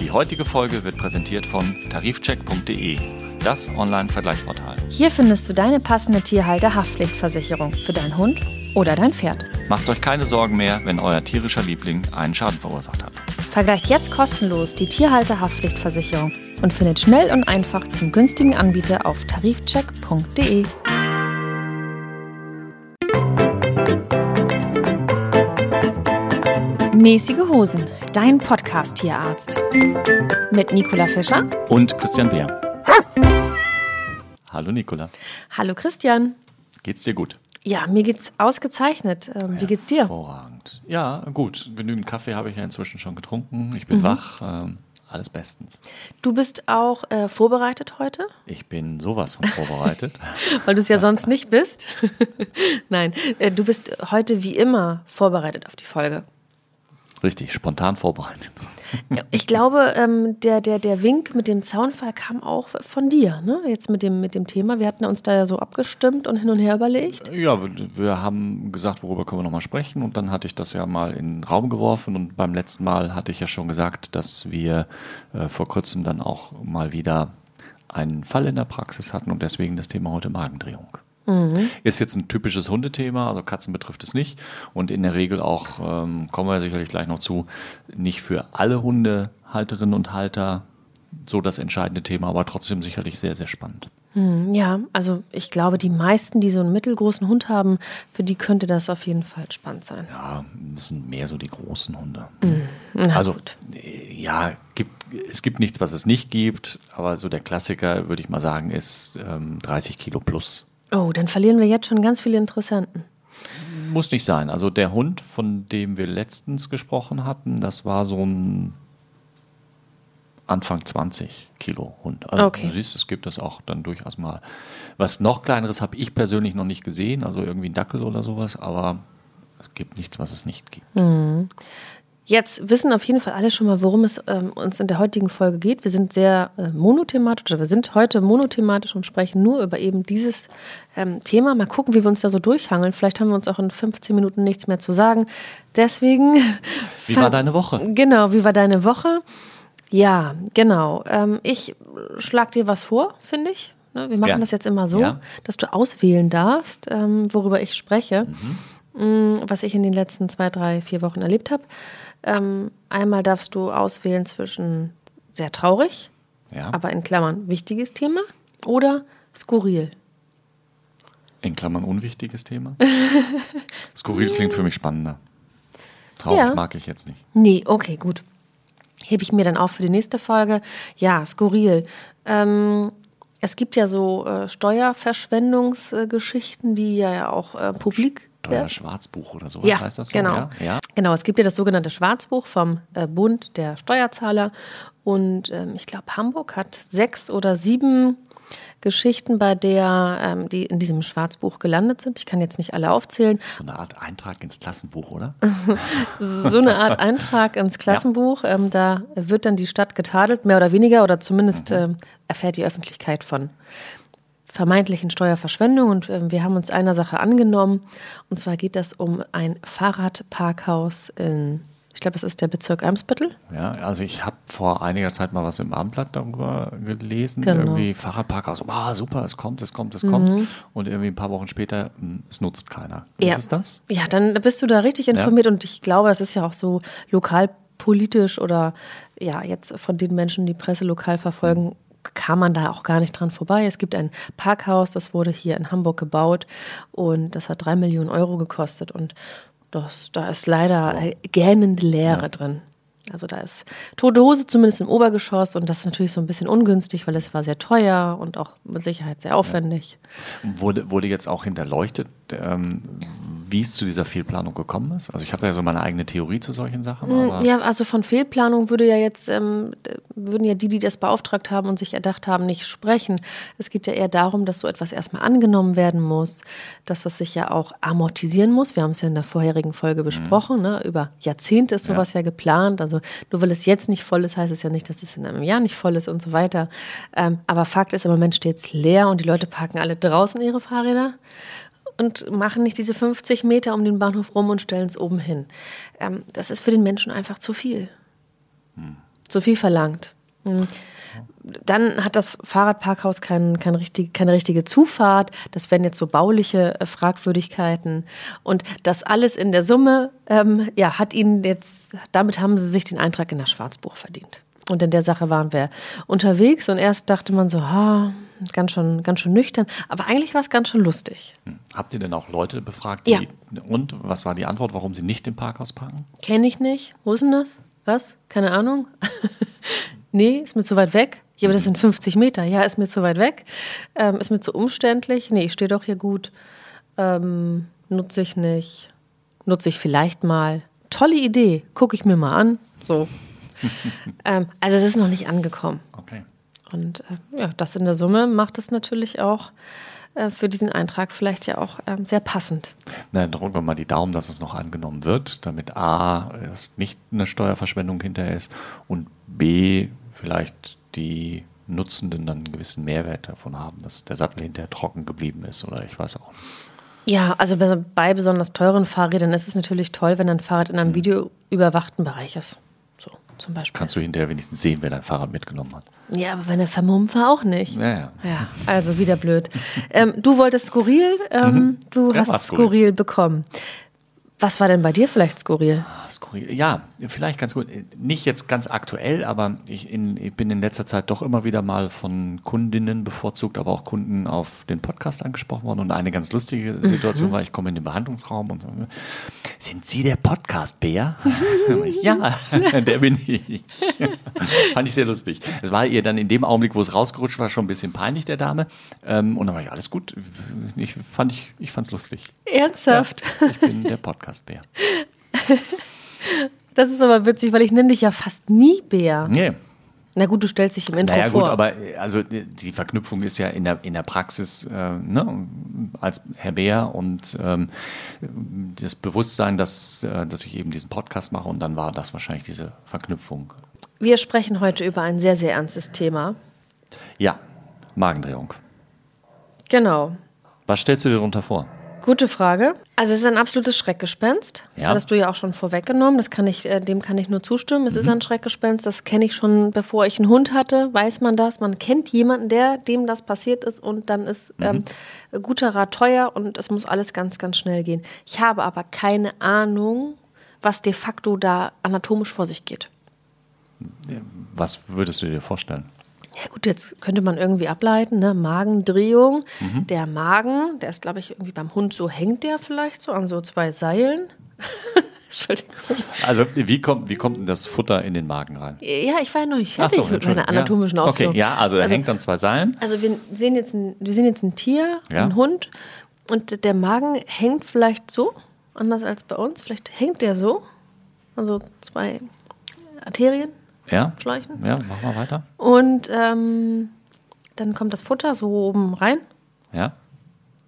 Die heutige Folge wird präsentiert von tarifcheck.de, das Online-Vergleichsportal. Hier findest du deine passende Tierhalter-Haftpflichtversicherung für deinen Hund oder dein Pferd. Macht euch keine Sorgen mehr, wenn euer tierischer Liebling einen Schaden verursacht hat. Vergleicht jetzt kostenlos die Tierhalter-Haftpflichtversicherung und findet schnell und einfach zum günstigen Anbieter auf tarifcheck.de. Mäßige Hosen, dein Podcast-Tierarzt. Mit Nicola Fischer Und Christian Beer. Hallo Nicola, Hallo Christian. geht's dir gut? Ja, mir geht's ausgezeichnet. Ähm, wie geht's dir? Hervorragend. Ja, gut. Genügend Kaffee habe ich ja inzwischen schon getrunken. Ich bin wach. Ähm, alles bestens. Du bist auch äh, vorbereitet heute, Ich bin sowas von vorbereitet. weil du es ja sonst nicht bist. Nein, äh, du bist heute wie immer vorbereitet auf die Folge. Richtig, spontan vorbereitet. Ich glaube, ähm, der, der, der Wink mit dem Zaunfall kam auch von dir, ne? Jetzt mit dem, mit dem Thema. Wir hatten uns da ja so abgestimmt und hin und her überlegt. Ja, wir, wir haben gesagt, worüber können wir nochmal sprechen. Und dann hatte ich das ja mal in den Raum geworfen. Und beim letzten Mal hatte ich ja schon gesagt, dass wir äh, vor kurzem dann auch mal wieder einen Fall in der Praxis hatten und deswegen das Thema heute Magendrehung. Ist jetzt ein typisches Hundethema, also Katzen betrifft es nicht. Und in der Regel auch, ähm, kommen wir sicherlich gleich noch zu, nicht für alle Hundehalterinnen und Halter so das entscheidende Thema, aber trotzdem sicherlich sehr, sehr spannend. Hm, Ja, also ich glaube, die meisten, die so einen mittelgroßen Hund haben, für die könnte das auf jeden Fall spannend sein. Ja, das sind mehr so die großen Hunde. Na also, gut. äh, ja, gibt, es gibt nichts, was es nicht gibt, aber so der Klassiker, würde ich mal sagen, ist ähm, 30 Kilo plus. Oh, dann verlieren wir jetzt schon ganz viele Interessenten. Muss nicht sein. Also der Hund, von dem wir letztens gesprochen hatten, das war so ein Anfang 20 Kilo Hund. Also Okay. du siehst, es gibt das auch dann durchaus mal. Was noch kleineres habe ich persönlich noch nicht gesehen, also irgendwie ein Dackel oder sowas, aber es gibt nichts, was es nicht gibt. Jetzt wissen auf jeden Fall alle schon mal, worum es ähm, uns in der heutigen Folge geht. Wir sind sehr äh, monothematisch oder wir sind heute monothematisch und sprechen nur über eben dieses ähm, Thema. Mal gucken, wie wir uns da so durchhangeln. Vielleicht haben wir uns auch in 15 Minuten nichts mehr zu sagen. Deswegen. Wie war deine Woche? Genau, wie war deine Woche? Ja, genau. Ähm, ich schlag dir was vor, finde ich. Ne, Wir machen Gern. das jetzt immer so, Ja. dass du auswählen darfst, ähm, worüber ich spreche, Mhm. Mm, was ich in den letzten zwei, drei, vier Wochen erlebt habe. Ähm, einmal darfst du auswählen zwischen sehr traurig, Ja, aber in Klammern wichtiges Thema oder skurril. in Klammern unwichtiges Thema. Skurril klingt für mich spannender. Traurig Ja. mag ich jetzt nicht. Nee, okay, gut. Hebe ich mir dann auf für die nächste Folge. Ja, skurril. Ähm, es gibt ja so äh, Steuerverschwendungsgeschichten, die ja auch äh, publik Werden. Schwarzbuch oder so, Ja, heißt das so? genau. Ja? ja. Genau, es gibt ja das sogenannte Schwarzbuch vom äh, Bund der Steuerzahler. Und ähm, ich glaube, Hamburg hat sechs oder sieben Geschichten, bei der ähm, die in diesem Schwarzbuch gelandet sind. Ich kann jetzt nicht alle aufzählen. So eine Art Eintrag ins Klassenbuch, oder? so eine Art Eintrag ins Klassenbuch. Ähm, da wird dann die Stadt getadelt, mehr oder weniger, oder zumindest ähm, erfährt die Öffentlichkeit von vermeintlichen Steuerverschwendung. Und ähm, wir haben uns einer Sache angenommen. Und zwar geht das um ein Fahrradparkhaus in, ich glaube, es ist der Bezirk Eimsbüttel. Ja, also ich habe vor einiger Zeit mal was im Abendblatt darüber gelesen. Genau. Irgendwie Fahrradparkhaus, ah super, es kommt, es kommt, es Mhm. kommt. Und irgendwie ein paar Wochen später, hm, es nutzt keiner. Ja. Ist es das? Ja, dann bist du da richtig informiert und ich glaube, das ist ja auch so lokalpolitisch oder ja, jetzt von den Menschen, die Presse lokal verfolgen, kam man da auch gar nicht dran vorbei. Es gibt ein Parkhaus, das wurde hier in Hamburg gebaut und das hat drei Millionen Euro gekostet und das, da ist leider äh, gähnende Leere drin. Also da ist tote Hose zumindest im Obergeschoss und das ist natürlich so ein bisschen ungünstig, weil es war sehr teuer und auch mit Sicherheit sehr aufwendig. Wurde, wurde jetzt auch hinterleuchtet, ähm, wie es zu dieser Fehlplanung gekommen ist? Also ich habe da ja so meine eigene Theorie zu solchen Sachen. Aber Mm, Ja, also von Fehlplanung würde ja jetzt, ähm, würden ja die, die das beauftragt haben und sich erdacht haben, nicht sprechen. Es geht ja eher darum, dass so etwas erstmal angenommen werden muss, dass das sich ja auch amortisieren muss. Wir haben es ja in der vorherigen Folge besprochen. Ne? Über Jahrzehnte ist sowas ja. geplant. Also nur weil es jetzt nicht voll ist, heißt es ja nicht, dass es in einem Jahr nicht voll ist und so weiter. Ähm, aber Fakt ist, im Moment steht es leer und die Leute parken alle draußen ihre Fahrräder und machen nicht diese 50 Meter um den Bahnhof rum und stellen es oben hin. Ähm, das ist für den Menschen einfach zu viel. Hm. Zu viel verlangt. Hm. Dann hat das Fahrradparkhaus kein, kein richtig, keine richtige Zufahrt. Das wären jetzt so bauliche äh, Fragwürdigkeiten. Und das alles in der Summe, ähm, ja, hat ihnen jetzt, damit haben sie sich den Eintrag in das Schwarzbuch verdient. Und in der Sache waren wir unterwegs und erst dachte man so, ha, ganz schon, ganz schon nüchtern. Aber eigentlich war es ganz schön lustig. Hm. Habt ihr denn auch Leute befragt? Die, ja. Und was war die Antwort, warum sie nicht im Parkhaus parken? Kenne ich nicht. Wo ist denn das? Was? Keine Ahnung. nee, ist mir zu weit weg. Ja, aber das sind 50 Meter. Ja, ist mir zu weit weg. Ähm, ist mir zu umständlich. Nee, ich stehe doch hier gut. Ähm, nutze ich nicht. Nutze ich vielleicht mal. Tolle Idee. Gucke ich mir mal an. So. ähm, also es ist noch nicht angekommen. Okay. Und äh, ja, das in der Summe macht es natürlich auch äh, für diesen Eintrag vielleicht ja auch ähm, sehr passend. Na, dann drücken wir mal die Daumen, dass es noch angenommen wird, damit A, es nicht eine Steuerverschwendung hinterher ist und B, vielleicht die Nutzenden dann einen gewissen Mehrwert davon haben, dass der Sattel hinterher trocken geblieben ist oder ich weiß auch. Ja, also bei besonders teuren Fahrrädern ist es natürlich toll, wenn ein Fahrrad in einem mhm. videoüberwachten Bereich ist. Zum Beispiel. Kannst du hinterher wenigstens sehen, wer dein Fahrrad mitgenommen hat. Ja, aber wenn er vermummt war, auch nicht. Ja, ja. ja also wieder blöd. ähm, du wolltest skurril, ähm, mhm. du ja, hast skurril. skurril bekommen. Was war denn bei dir vielleicht skurril? Ah, skurril? Ja, vielleicht ganz gut. Nicht jetzt ganz aktuell, aber ich, in, ich, bin in letzter Zeit doch immer wieder mal von Kundinnen bevorzugt, aber auch Kunden auf den Podcast angesprochen worden. Und eine ganz lustige Situation mhm. war, ich komme in den Behandlungsraum und sage, sind Sie der Podcast-Bär? ja, der bin ich. Fand ich sehr lustig. Es war ihr dann in dem Augenblick, wo es rausgerutscht war, schon ein bisschen peinlich, der Dame. Ähm, und dann war ich, alles gut. Ich fand es ich, ich lustig. Ernsthaft? Ja, ich bin der Podcast Podcast-Bär. das ist aber witzig, weil ich nenne dich ja fast nie Bär. Nee. Na gut, du stellst dich im Intro naja, vor. gut, aber also die Verknüpfung ist ja in der, in der Praxis äh, ne, als Herr Bär und ähm, das Bewusstsein, dass, äh, dass ich eben diesen Podcast mache und dann war das wahrscheinlich diese Verknüpfung. Wir sprechen heute über ein sehr, sehr ernstes Thema. Ja, Magendrehung. Genau. Was stellst du dir darunter vor? Gute Frage. Also es ist ein absolutes Schreckgespenst. Das ja. hattest du ja auch schon vorweggenommen. Das kann ich, äh, dem kann ich nur zustimmen. Es mhm. ist ein Schreckgespenst. Das kenne ich schon, bevor ich einen Hund hatte. Weiß man das? Man kennt jemanden, der dem das passiert ist und dann ist mhm. ähm, guter Rat teuer und es muss alles ganz, ganz schnell gehen. Ich habe aber keine Ahnung, was de facto da anatomisch vor sich geht. Was würdest du dir vorstellen? Ja gut, jetzt könnte man irgendwie ableiten, ne? Magendrehung. Mhm. Der Magen, der ist, glaube ich, irgendwie beim Hund so, hängt der vielleicht so an so zwei Seilen. Entschuldigung. Also wie kommt, wie kommt denn das Futter in den Magen rein? Ja, ich war ja noch nicht fertig so, mit meiner anatomischen ja. Ausführung. Okay, ja, also er also, hängt an zwei Seilen. Also wir sehen jetzt ein, wir sehen jetzt ein Tier, ja. ein Hund und der Magen hängt vielleicht so, anders als bei uns. Vielleicht hängt der so, also zwei Arterien ja. schleichen. Ja, machen wir weiter. Und ähm, dann kommt das Futter so oben rein. Ja.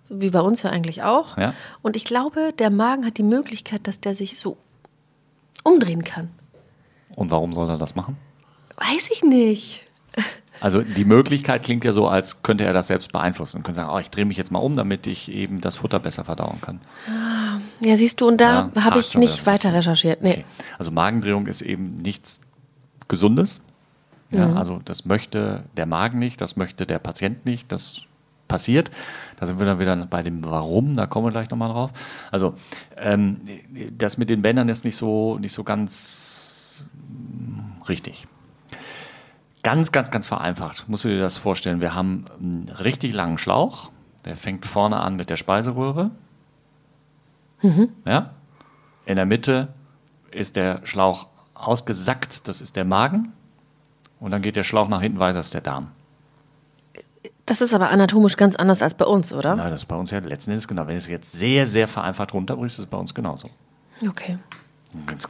Wie bei uns ja eigentlich auch. Ja. Und ich glaube, der Magen hat die Möglichkeit, dass der sich so umdrehen kann. Und warum soll er das machen? Weiß ich nicht. Also die Möglichkeit klingt ja so, als könnte er das selbst beeinflussen und könnte sagen, oh, ich drehe mich jetzt mal um, damit ich eben das Futter besser verdauen kann. Ja, siehst du, und da ja, habe ich nicht weiter recherchiert. Nee. Okay. Also Magendrehung ist eben nichts Gesundes. Ja, mhm. Also das möchte der Magen nicht, das möchte der Patient nicht, das passiert. Da sind wir dann wieder bei dem Warum, da kommen wir gleich nochmal drauf. Also ähm, das mit den Bändern ist nicht so, nicht so ganz richtig. Ganz, ganz, ganz vereinfacht. Musst du dir das vorstellen. Wir haben einen richtig langen Schlauch, der fängt vorne an mit der Speiseröhre. Mhm. Ja? In der Mitte ist der Schlauch ausgesackt, das ist der Magen. Und dann geht der Schlauch nach hinten weiter, das ist der Darm. Das ist aber anatomisch ganz anders als bei uns, oder? Nein, das ist bei uns ja letzten Endes genau. Wenn du es jetzt sehr, sehr vereinfacht runterbrichst, ist es bei uns genauso. Okay.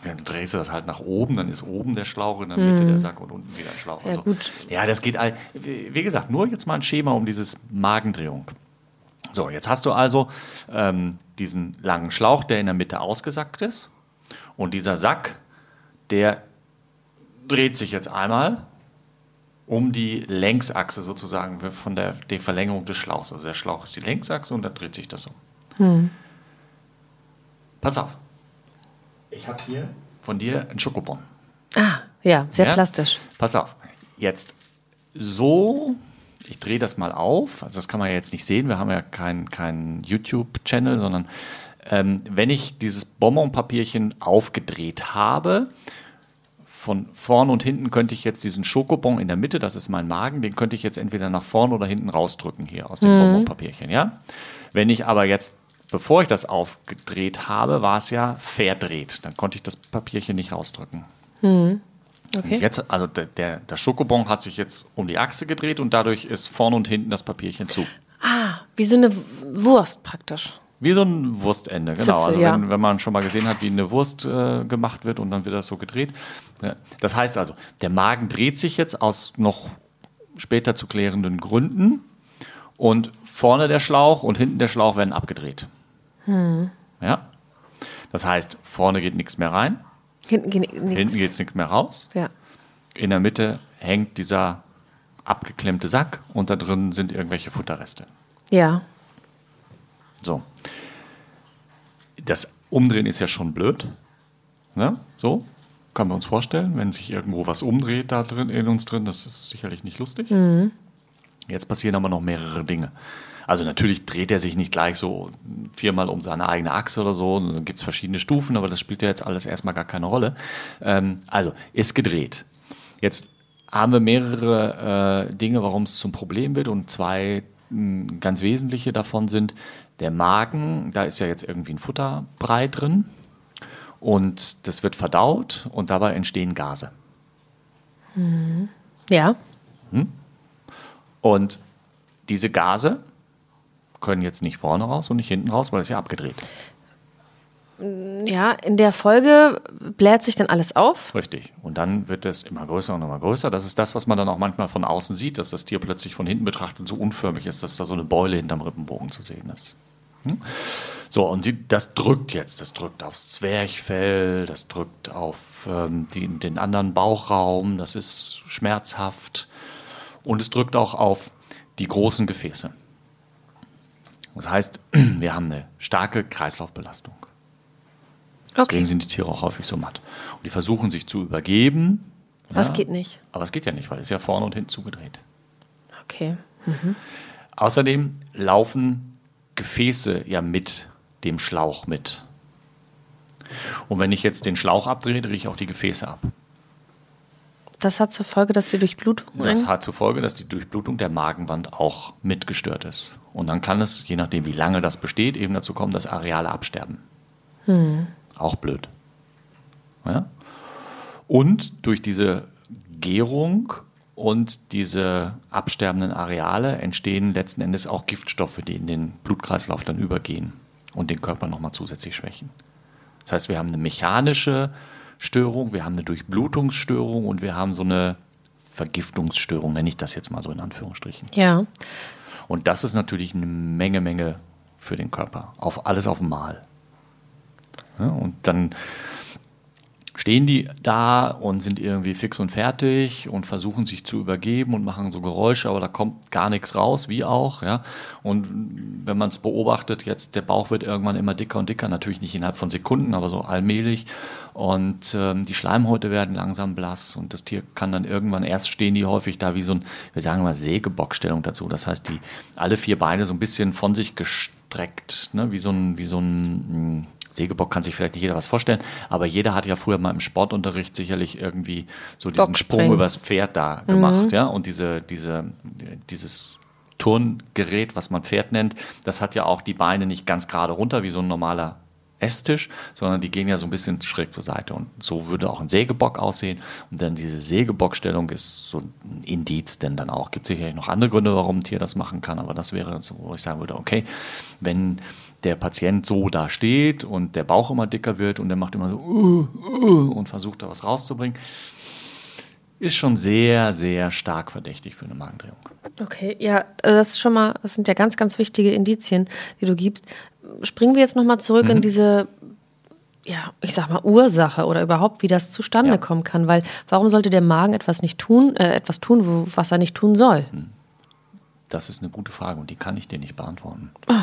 Dann drehst du das halt nach oben, dann ist oben der Schlauch, in der Mitte mm. der Sack und unten wieder ein Schlauch. Ja, also, gut. ja, das geht, wie gesagt, nur jetzt mal ein Schema um dieses Magendrehung. So, jetzt hast du also ähm, diesen langen Schlauch, der in der Mitte ausgesackt ist. Und dieser Sack der dreht sich jetzt einmal um die Längsachse sozusagen von der, der Verlängerung des Schlauchs. Also der Schlauch ist die Längsachse und dann dreht sich das um. Hm. Pass auf. Ich habe hier von dir einen Schokobon. Ah, Ja, sehr ja? plastisch. Pass auf. Jetzt so, ich drehe das mal auf. Also das kann man ja jetzt nicht sehen. Wir haben ja keinen kein YouTube-Channel, sondern ähm, wenn ich dieses Bonbonpapierchen aufgedreht habe, von vorn und hinten könnte ich jetzt diesen Schokobon in der Mitte, das ist mein Magen, den könnte ich jetzt entweder nach vorn oder hinten rausdrücken hier aus dem mhm. Bonbonpapierchen, ja? Wenn ich aber jetzt, bevor ich das aufgedreht habe, war es ja verdreht. Dann konnte ich das Papierchen nicht rausdrücken. Mhm. Okay. Und jetzt, also der, der, der Schokobon hat sich jetzt um die Achse gedreht und dadurch ist vorne und hinten das Papierchen zu. Ah, wie so eine Wurst praktisch. Wie so ein Wurstende, genau. Zipfel, also wenn, ja. wenn, man schon mal gesehen hat, wie eine Wurst äh, gemacht wird und dann wird das so gedreht. Ja. Das heißt also, der Magen dreht sich jetzt aus noch später zu klärenden Gründen und vorne der Schlauch und hinten der Schlauch werden abgedreht. Hm. Ja. Das heißt, vorne geht nichts mehr rein. Hinten geht nichts nichts mehr raus. Ja. In der Mitte hängt dieser abgeklemmte Sack und da drin sind irgendwelche Futterreste. Ja. So. Das Umdrehen ist ja schon blöd. Ne? So, können wir uns vorstellen, wenn sich irgendwo was umdreht da drin in uns drin, das ist sicherlich nicht lustig. Mhm. Jetzt passieren aber noch mehrere Dinge. Also natürlich dreht er sich nicht gleich so viermal um seine eigene Achse oder so. Dann gibt es verschiedene Stufen, aber das spielt ja jetzt alles erstmal gar keine Rolle. Ähm, also ist gedreht. Jetzt haben wir mehrere äh, Dinge, warum es zum Problem wird und zwei mh, ganz wesentliche davon sind, der Magen, da ist ja jetzt irgendwie ein Futterbrei drin und das wird verdaut und dabei entstehen Gase. Mhm. Ja. Hm? Und diese Gase können jetzt nicht vorne raus und nicht hinten raus, weil es ja abgedreht. Ja, in der Folge bläht sich dann alles auf. Richtig. Und dann wird es immer größer und immer größer. Das ist das, was man dann auch manchmal von außen sieht, dass das Tier plötzlich von hinten betrachtet so unförmig ist, dass da so eine Beule hinterm Rippenbogen zu sehen ist. Hm? So, und sie, das drückt jetzt. Das drückt aufs Zwerchfell, das drückt auf ähm, die, den anderen Bauchraum, das ist schmerzhaft. Und es drückt auch auf die großen Gefäße. Das heißt, wir haben eine starke Kreislaufbelastung. Okay. Deswegen sind die Tiere auch häufig so matt. Und die versuchen sich zu übergeben. Was ja, geht nicht? Aber es geht ja nicht, weil es ja vorne und hinten zugedreht. Okay. Mhm. Außerdem laufen Gefäße ja mit dem Schlauch mit. Und wenn ich jetzt den Schlauch abdrehe, drehe ich auch die Gefäße ab. Das hat zur Folge, dass die Durchblutung. Das hat zur Folge, dass die Durchblutung der Magenwand auch mitgestört ist. Und dann kann es, je nachdem wie lange das besteht, eben dazu kommen, dass Areale absterben. Hm. Auch blöd. Ja? Und durch diese Gärung und diese absterbenden Areale entstehen letzten Endes auch Giftstoffe, die in den Blutkreislauf dann übergehen und den Körper nochmal zusätzlich schwächen. Das heißt, wir haben eine mechanische Störung, wir haben eine Durchblutungsstörung und wir haben so eine Vergiftungsstörung, nenne ich das jetzt mal so in Anführungsstrichen. Ja. Und das ist natürlich eine Menge, Menge für den Körper. Auf alles auf einmal. Ja, und dann stehen die da und sind irgendwie fix und fertig und versuchen sich zu übergeben und machen so Geräusche, aber da kommt gar nichts raus, wie auch, ja. Und wenn man es beobachtet, jetzt der Bauch wird irgendwann immer dicker und dicker, natürlich nicht innerhalb von Sekunden, aber so allmählich. Und ähm, die Schleimhäute werden langsam blass und das Tier kann dann irgendwann, erst stehen die häufig da wie so ein, wir sagen mal Sägebockstellung dazu. Das heißt, die alle vier Beine so ein bisschen von sich gestreckt, ne? wie so ein, wie so ein hm, Sägebock kann sich vielleicht nicht jeder was vorstellen, aber jeder hat ja früher mal im Sportunterricht sicherlich irgendwie so diesen Sprung übers Pferd da gemacht, mhm. ja, und diese, diese, dieses Turngerät, was man Pferd nennt, das hat ja auch die Beine nicht ganz gerade runter wie so ein normaler Esstisch, sondern die gehen ja so ein bisschen schräg zur Seite. Und so würde auch ein Sägebock aussehen. Und dann diese Sägebockstellung ist so ein Indiz, denn dann auch gibt es sicherlich noch andere Gründe, warum ein Tier das machen kann. Aber das wäre so, wo ich sagen würde, okay, wenn der Patient so da steht und der Bauch immer dicker wird und der macht immer so uh, uh, und versucht da was rauszubringen, ist schon sehr, sehr stark verdächtig für eine Magendrehung. Okay, ja, das ist schon mal, das sind ja ganz, ganz wichtige Indizien, die du gibst. Springen wir jetzt nochmal zurück mhm. in diese, ja, ich sag mal, Ursache oder überhaupt, wie das zustande ja. kommen kann, weil warum sollte der Magen etwas nicht tun, äh, etwas tun, wo, was er nicht tun soll? Das ist eine gute Frage und die kann ich dir nicht beantworten. Oh.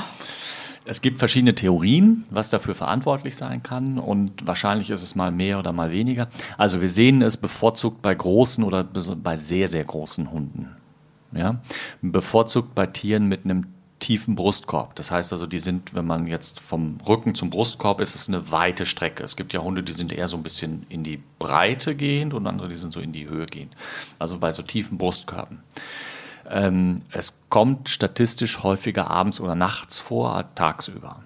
Es gibt verschiedene Theorien, was dafür verantwortlich sein kann und wahrscheinlich ist es mal mehr oder mal weniger. Also wir sehen es bevorzugt bei großen oder bei sehr, sehr großen Hunden. Ja? Bevorzugt bei Tieren mit einem tiefen Brustkorb. Das heißt also, die sind, wenn man jetzt vom Rücken zum Brustkorb ist, es eine weite Strecke. Es gibt ja Hunde, die sind eher so ein bisschen in die Breite gehend und andere, die sind so in die Höhe gehend. Also bei so tiefen Brustkörben. Ähm, es kommt statistisch häufiger abends oder nachts vor tagsüber.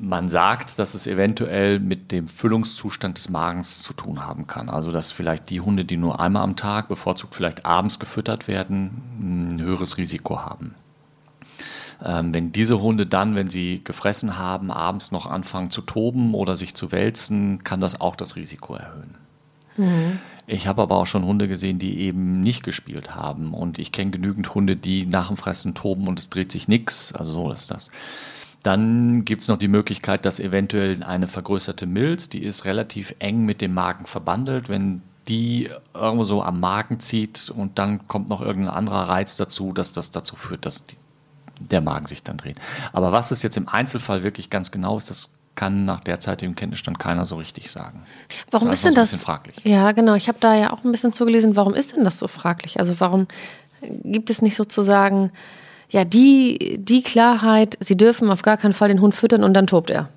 Man sagt, dass es eventuell mit dem Füllungszustand des Magens zu tun haben kann. Also dass vielleicht die Hunde, die nur einmal am Tag, bevorzugt vielleicht abends gefüttert werden, ein höheres Risiko haben. Ähm, wenn diese Hunde dann, wenn sie gefressen haben, abends noch anfangen zu toben oder sich zu wälzen, kann das auch das Risiko erhöhen. Mhm. Ich habe aber auch schon Hunde gesehen, die eben nicht gespielt haben. Und ich kenne genügend Hunde, die nach dem Fressen toben und es dreht sich nichts. Also so ist das. Dann gibt es noch die Möglichkeit, dass eventuell eine vergrößerte Milz, die ist relativ eng mit dem Magen verbandelt. Wenn die irgendwo so am Magen zieht und dann kommt noch irgendein anderer Reiz dazu, dass das dazu führt, dass die, der Magen sich dann dreht. Aber was es jetzt im Einzelfall wirklich ganz genau ist, das kann nach derzeitigem Kenntnisstand keiner so richtig sagen. Warum das ist, ist denn das? Ein fraglich. Ja, genau. Ich habe da ja auch ein bisschen zugelesen. Warum ist denn das so fraglich? Also warum gibt es nicht sozusagen ja die die Klarheit? Sie dürfen auf gar keinen Fall den Hund füttern und dann tobt er.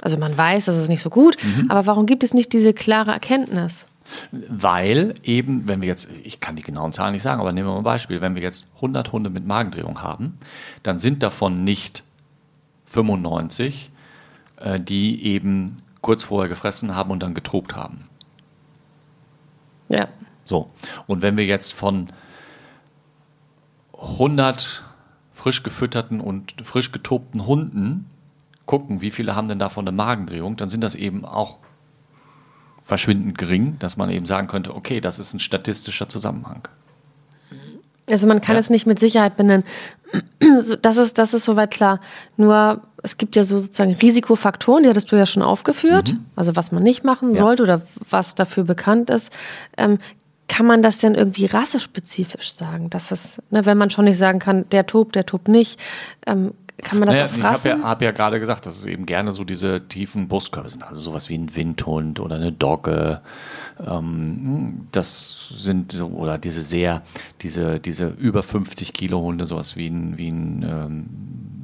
Also man weiß, das ist nicht so gut, mhm. aber warum gibt es nicht diese klare Erkenntnis? Weil eben, wenn wir jetzt, ich kann die genauen Zahlen nicht sagen, aber nehmen wir mal ein Beispiel, wenn wir jetzt 100 Hunde mit Magendrehung haben, dann sind davon nicht 95 äh, die eben kurz vorher gefressen haben und dann getobt haben. Ja. So, und wenn wir jetzt von 100 frisch gefütterten und frisch getobten Hunden gucken, wie viele haben denn davon eine Magendrehung, dann sind das eben auch verschwindend gering, dass man eben sagen könnte, okay, das ist ein statistischer Zusammenhang. Also man kann ja. es nicht mit Sicherheit benennen. Das ist, das ist soweit klar. Nur es gibt ja so sozusagen Risikofaktoren, die hattest du ja schon aufgeführt, mhm. also was man nicht machen ja. sollte oder was dafür bekannt ist. Ähm, kann man das denn irgendwie rassespezifisch sagen? Dass es, ne, wenn man schon nicht sagen kann, der tobt, der tobt nicht, ähm, kann man das naja? Ich habe ja, hab ja gerade gesagt, dass es eben gerne so diese tiefen Brustkörbe sind. Also sowas wie ein Windhund oder eine Dogge. Ähm, das sind so, oder diese sehr, diese, diese über 50 Kilo Hunde, sowas wie ein, wie ein ähm,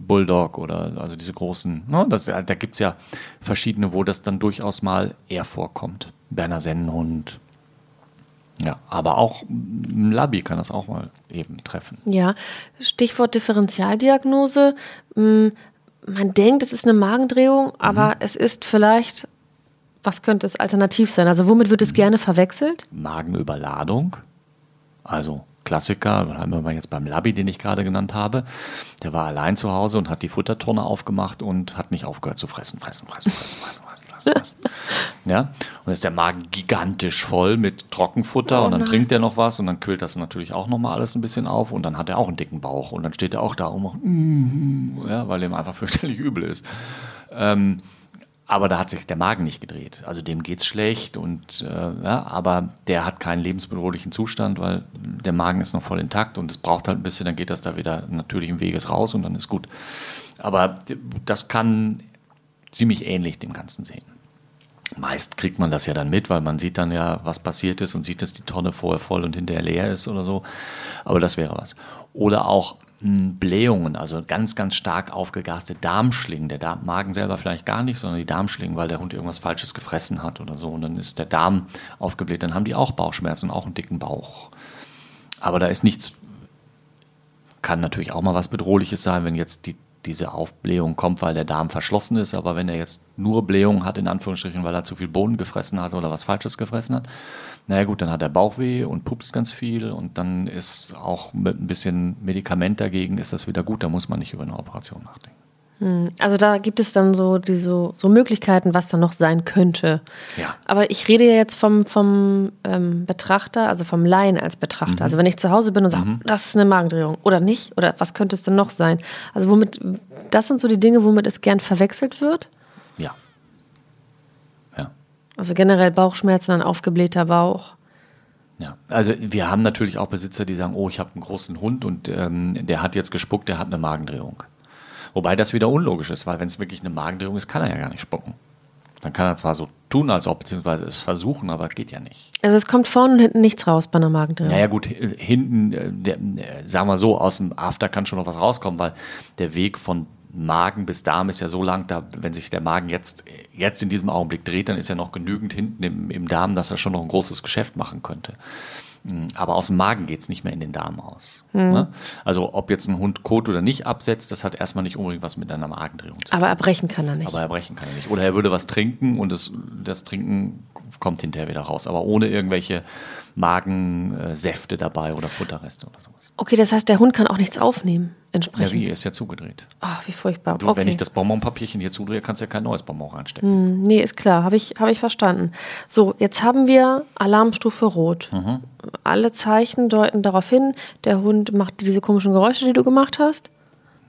Bulldog oder also diese großen. Ne, das, da gibt es ja verschiedene, wo das dann durchaus mal eher vorkommt. Berner Sennenhund, ja, aber auch ein Labi kann das auch mal eben treffen. Ja, Stichwort Differentialdiagnose. Hm, man denkt, es ist eine Magendrehung, aber mhm. es ist vielleicht, was könnte es alternativ sein? Also womit wird es mhm. gerne verwechselt? Magenüberladung. Also Klassiker, haben wir jetzt beim Labi, den ich gerade genannt habe, der war allein zu Hause und hat die Futtertonne aufgemacht und hat nicht aufgehört zu fressen, fressen, fressen, fressen, fressen, fressen was. ja, und ist der Magen gigantisch voll mit Trockenfutter oh und dann nein. trinkt er noch was und dann kühlt das natürlich auch nochmal alles ein bisschen auf und dann hat er auch einen dicken Bauch und dann steht er auch da und macht, mm, ja, weil ihm einfach fürchterlich übel ist. Ähm, aber da hat sich der Magen nicht gedreht. Also dem geht es schlecht und äh, ja, aber der hat keinen lebensbedrohlichen Zustand, weil der Magen ist noch voll intakt und es braucht halt ein bisschen, dann geht das da wieder natürlichen Weges raus und dann ist gut. Aber das kann ziemlich ähnlich dem Ganzen sehen. Meist kriegt man das ja dann mit, weil man sieht dann ja, was passiert ist und sieht, dass die Tonne vorher voll und hinterher leer ist oder so. Aber das wäre was. Oder auch Blähungen, also ganz, ganz stark aufgegaste Darmschlingen. Der Darm, Magen selber vielleicht gar nicht, sondern die Darmschlingen, weil der Hund irgendwas Falsches gefressen hat oder so. Und dann ist der Darm aufgebläht. Dann haben die auch Bauchschmerzen und auch einen dicken Bauch. Aber da ist nichts, kann natürlich auch mal was Bedrohliches sein, wenn jetzt die diese Aufblähung kommt, weil der Darm verschlossen ist. Aber wenn er jetzt nur Blähung hat, in Anführungsstrichen, weil er zu viel Bohnen gefressen hat oder was Falsches gefressen hat, naja gut, dann hat er Bauchweh und pupst ganz viel und dann ist auch mit ein bisschen Medikament dagegen ist das wieder gut. Da muss man nicht über eine Operation nachdenken. Hm, also da gibt es dann so diese so Möglichkeiten, was da noch sein könnte. Ja. Aber ich rede ja jetzt vom, vom ähm, Betrachter, also vom Laien als Betrachter. Mhm. Also wenn ich zu Hause bin und sage, mhm. das ist eine Magendrehung oder nicht, oder was könnte es denn noch sein? Also womit, das sind so die Dinge, womit es gern verwechselt wird? Ja. Ja. Also generell Bauchschmerzen, ein aufgeblähter Bauch. Ja, also wir haben natürlich auch Besitzer, die sagen, oh, ich habe einen großen Hund und ähm, der hat jetzt gespuckt, der hat eine Magendrehung. Wobei das wieder unlogisch ist, weil wenn es wirklich eine Magendrehung ist, kann er ja gar nicht spucken. Dann kann er zwar so tun, als ob, beziehungsweise es versuchen, aber es geht ja nicht. Also es kommt vorne und hinten nichts raus bei einer Magendrehung. Naja gut, hinten, äh, der, äh, sagen wir so, aus dem After kann schon noch was rauskommen, weil der Weg von Magen bis Darm ist ja so lang, da, wenn sich der Magen jetzt, jetzt in diesem Augenblick dreht, dann ist ja noch genügend hinten im, im Darm, dass er schon noch ein großes Geschäft machen könnte. Hm, aber aus dem Magen geht es nicht mehr in den Darm aus. Mhm. Ne? Also ob jetzt ein Hund Kot oder nicht absetzt, das hat erstmal nicht unbedingt was mit einer Magendrehung zu tun. Aber erbrechen kann er nicht. Aber erbrechen kann er nicht. Oder er würde was trinken und das, das Trinken kommt hinterher wieder raus. Aber ohne irgendwelche Magensäfte dabei oder Futterreste oder sowas. Okay, das heißt, der Hund kann auch nichts aufnehmen, entsprechend. Ja, wie, ist ja zugedreht. Ach, wie furchtbar. Du, okay. Wenn ich das Bonbonpapierchen hier zudrehe, kannst du ja kein neues Bonbon reinstecken. Hm, nee, ist klar, habe ich, hab ich verstanden. So, jetzt haben wir Alarmstufe Rot. Mhm. Alle Zeichen deuten darauf hin, der Hund macht diese komischen Geräusche, die du gemacht hast.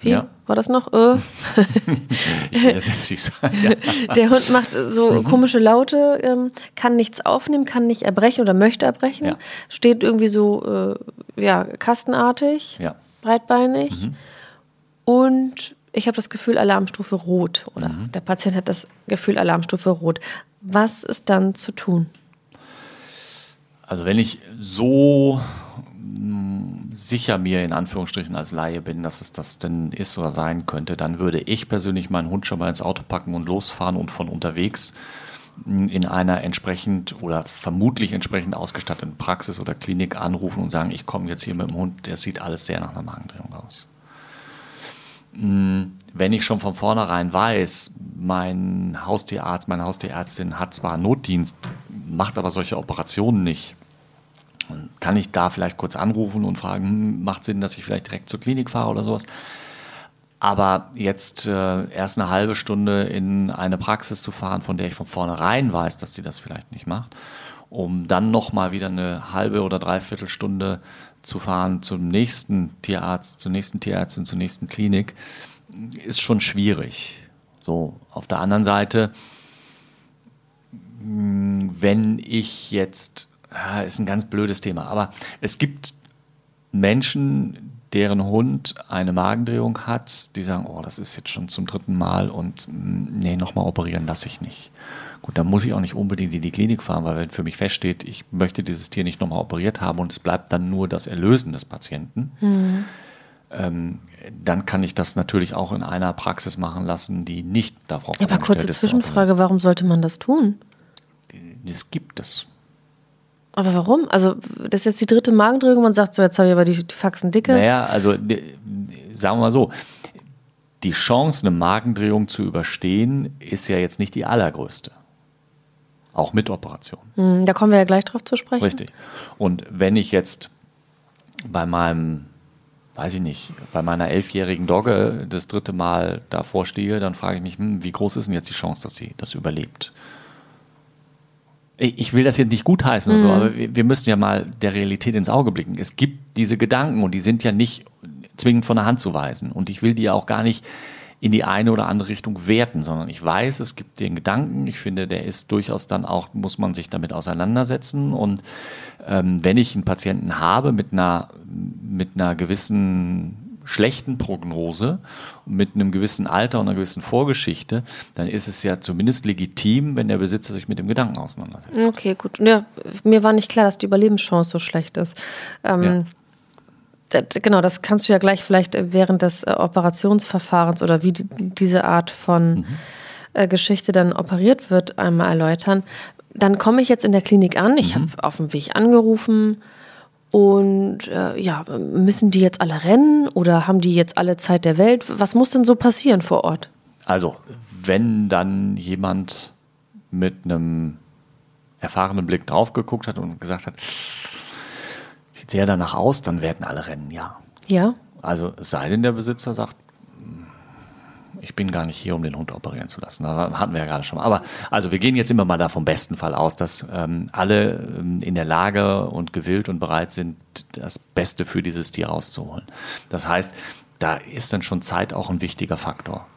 Wie? Ja. War das noch? Äh? ich will das jetzt nicht sagen. Ja. Der Hund macht so mhm. komische Laute, ähm, kann nichts aufnehmen, kann nicht erbrechen oder möchte erbrechen. Ja. Steht irgendwie so, äh, ja, kastenartig, breitbeinig. Mhm. Und ich habe das Gefühl Alarmstufe Rot. Oder mhm. der Patient hat das Gefühl Alarmstufe Rot. Was ist dann zu tun? Also wenn ich so sicher mir in Anführungsstrichen als Laie bin, dass es das denn ist oder sein könnte, dann würde ich persönlich meinen Hund schon mal ins Auto packen und losfahren und von unterwegs in einer entsprechend oder vermutlich entsprechend ausgestatteten Praxis oder Klinik anrufen und sagen, ich komme jetzt hier mit dem Hund, der sieht alles sehr nach einer Magendrehung aus. Hm, wenn ich schon von vornherein weiß, mein Haustierarzt, meine Haustierärztin hat zwar Notdienst, macht aber solche Operationen nicht, kann ich da vielleicht kurz anrufen und fragen, hm, macht Sinn, dass ich vielleicht direkt zur Klinik fahre oder sowas. Aber jetzt äh, erst eine halbe Stunde in eine Praxis zu fahren, von der ich von vornherein weiß, dass sie das vielleicht nicht macht, um dann nochmal wieder eine halbe oder dreiviertel Stunde zu fahren zum nächsten Tierarzt, zur nächsten Tierärztin, zur nächsten Klinik, ist schon schwierig. So, auf der anderen Seite, hm, wenn ich jetzt ja, ist ein ganz blödes Thema. Aber es gibt Menschen, deren Hund eine Magendrehung hat, die sagen, oh, das ist jetzt schon zum dritten Mal und mm, nee, nochmal operieren lasse ich nicht. Gut, dann muss ich auch nicht unbedingt in die Klinik fahren, weil wenn für mich feststeht, ich möchte dieses Tier nicht nochmal operiert haben und es bleibt dann nur das Erlösen des Patienten, mhm. ähm, dann kann ich das natürlich auch in einer Praxis machen lassen, die nicht davor Aber kurze Zwischenfrage, warum sollte man das tun? Das gibt es. Aber warum? Also, das ist jetzt die dritte Magendrehung, man sagt so, jetzt habe ich aber die, die Faxen dicke. Naja, also sagen wir mal so, die Chance, eine Magendrehung zu überstehen, ist ja jetzt nicht die allergrößte. Auch mit Operation. Hm, da kommen wir ja gleich drauf zu sprechen. Richtig. Und wenn ich jetzt bei meinem, weiß ich nicht, bei meiner elfjährigen Dogge das dritte Mal davor stehe, dann frage ich mich, hm, wie groß ist denn jetzt die Chance, dass sie das überlebt? Ich will das jetzt nicht gutheißen mhm. oder so, mhm. aber wir müssen ja mal der Realität ins Auge blicken. Es gibt diese Gedanken und die sind ja nicht zwingend von der Hand zu weisen. Und ich will die auch gar nicht in die eine oder andere Richtung werten, sondern ich weiß, es gibt den Gedanken. Ich finde, der ist durchaus dann auch, muss man sich damit auseinandersetzen. Und ähm, wenn ich einen Patienten habe mit einer, mit einer gewissen schlechten Prognose mit einem gewissen Alter und einer gewissen Vorgeschichte, dann ist es ja zumindest legitim, wenn der Besitzer sich mit dem Gedanken auseinandersetzt. Okay, gut. Ja, mir war nicht klar, dass die Überlebenschance so schlecht ist. Ähm, ja. Das, genau, das kannst du ja gleich vielleicht während des äh, Operationsverfahrens oder wie die, diese Art von mhm. äh, Geschichte dann operiert wird, einmal erläutern. Dann komme ich jetzt in der Klinik an. Ich mhm. habe auf dem Weg angerufen und äh, ja, müssen die jetzt alle rennen oder haben die jetzt alle Zeit der Welt? Was muss denn so passieren vor Ort? Also, wenn dann jemand mit einem erfahrenen Blick drauf geguckt hat und gesagt hat, sieht sehr danach aus, dann werden alle rennen, ja. Ja. Also es sei denn, der Besitzer sagt, ich bin gar nicht hier, um den Hund operieren zu lassen. Da hatten wir ja gerade schon mal. Aber also wir gehen jetzt immer mal da vom besten Fall aus, dass ähm, alle ähm, in der Lage und gewillt und bereit sind, das Beste für dieses Tier rauszuholen. Das heißt, da ist dann schon Zeit auch ein wichtiger Faktor.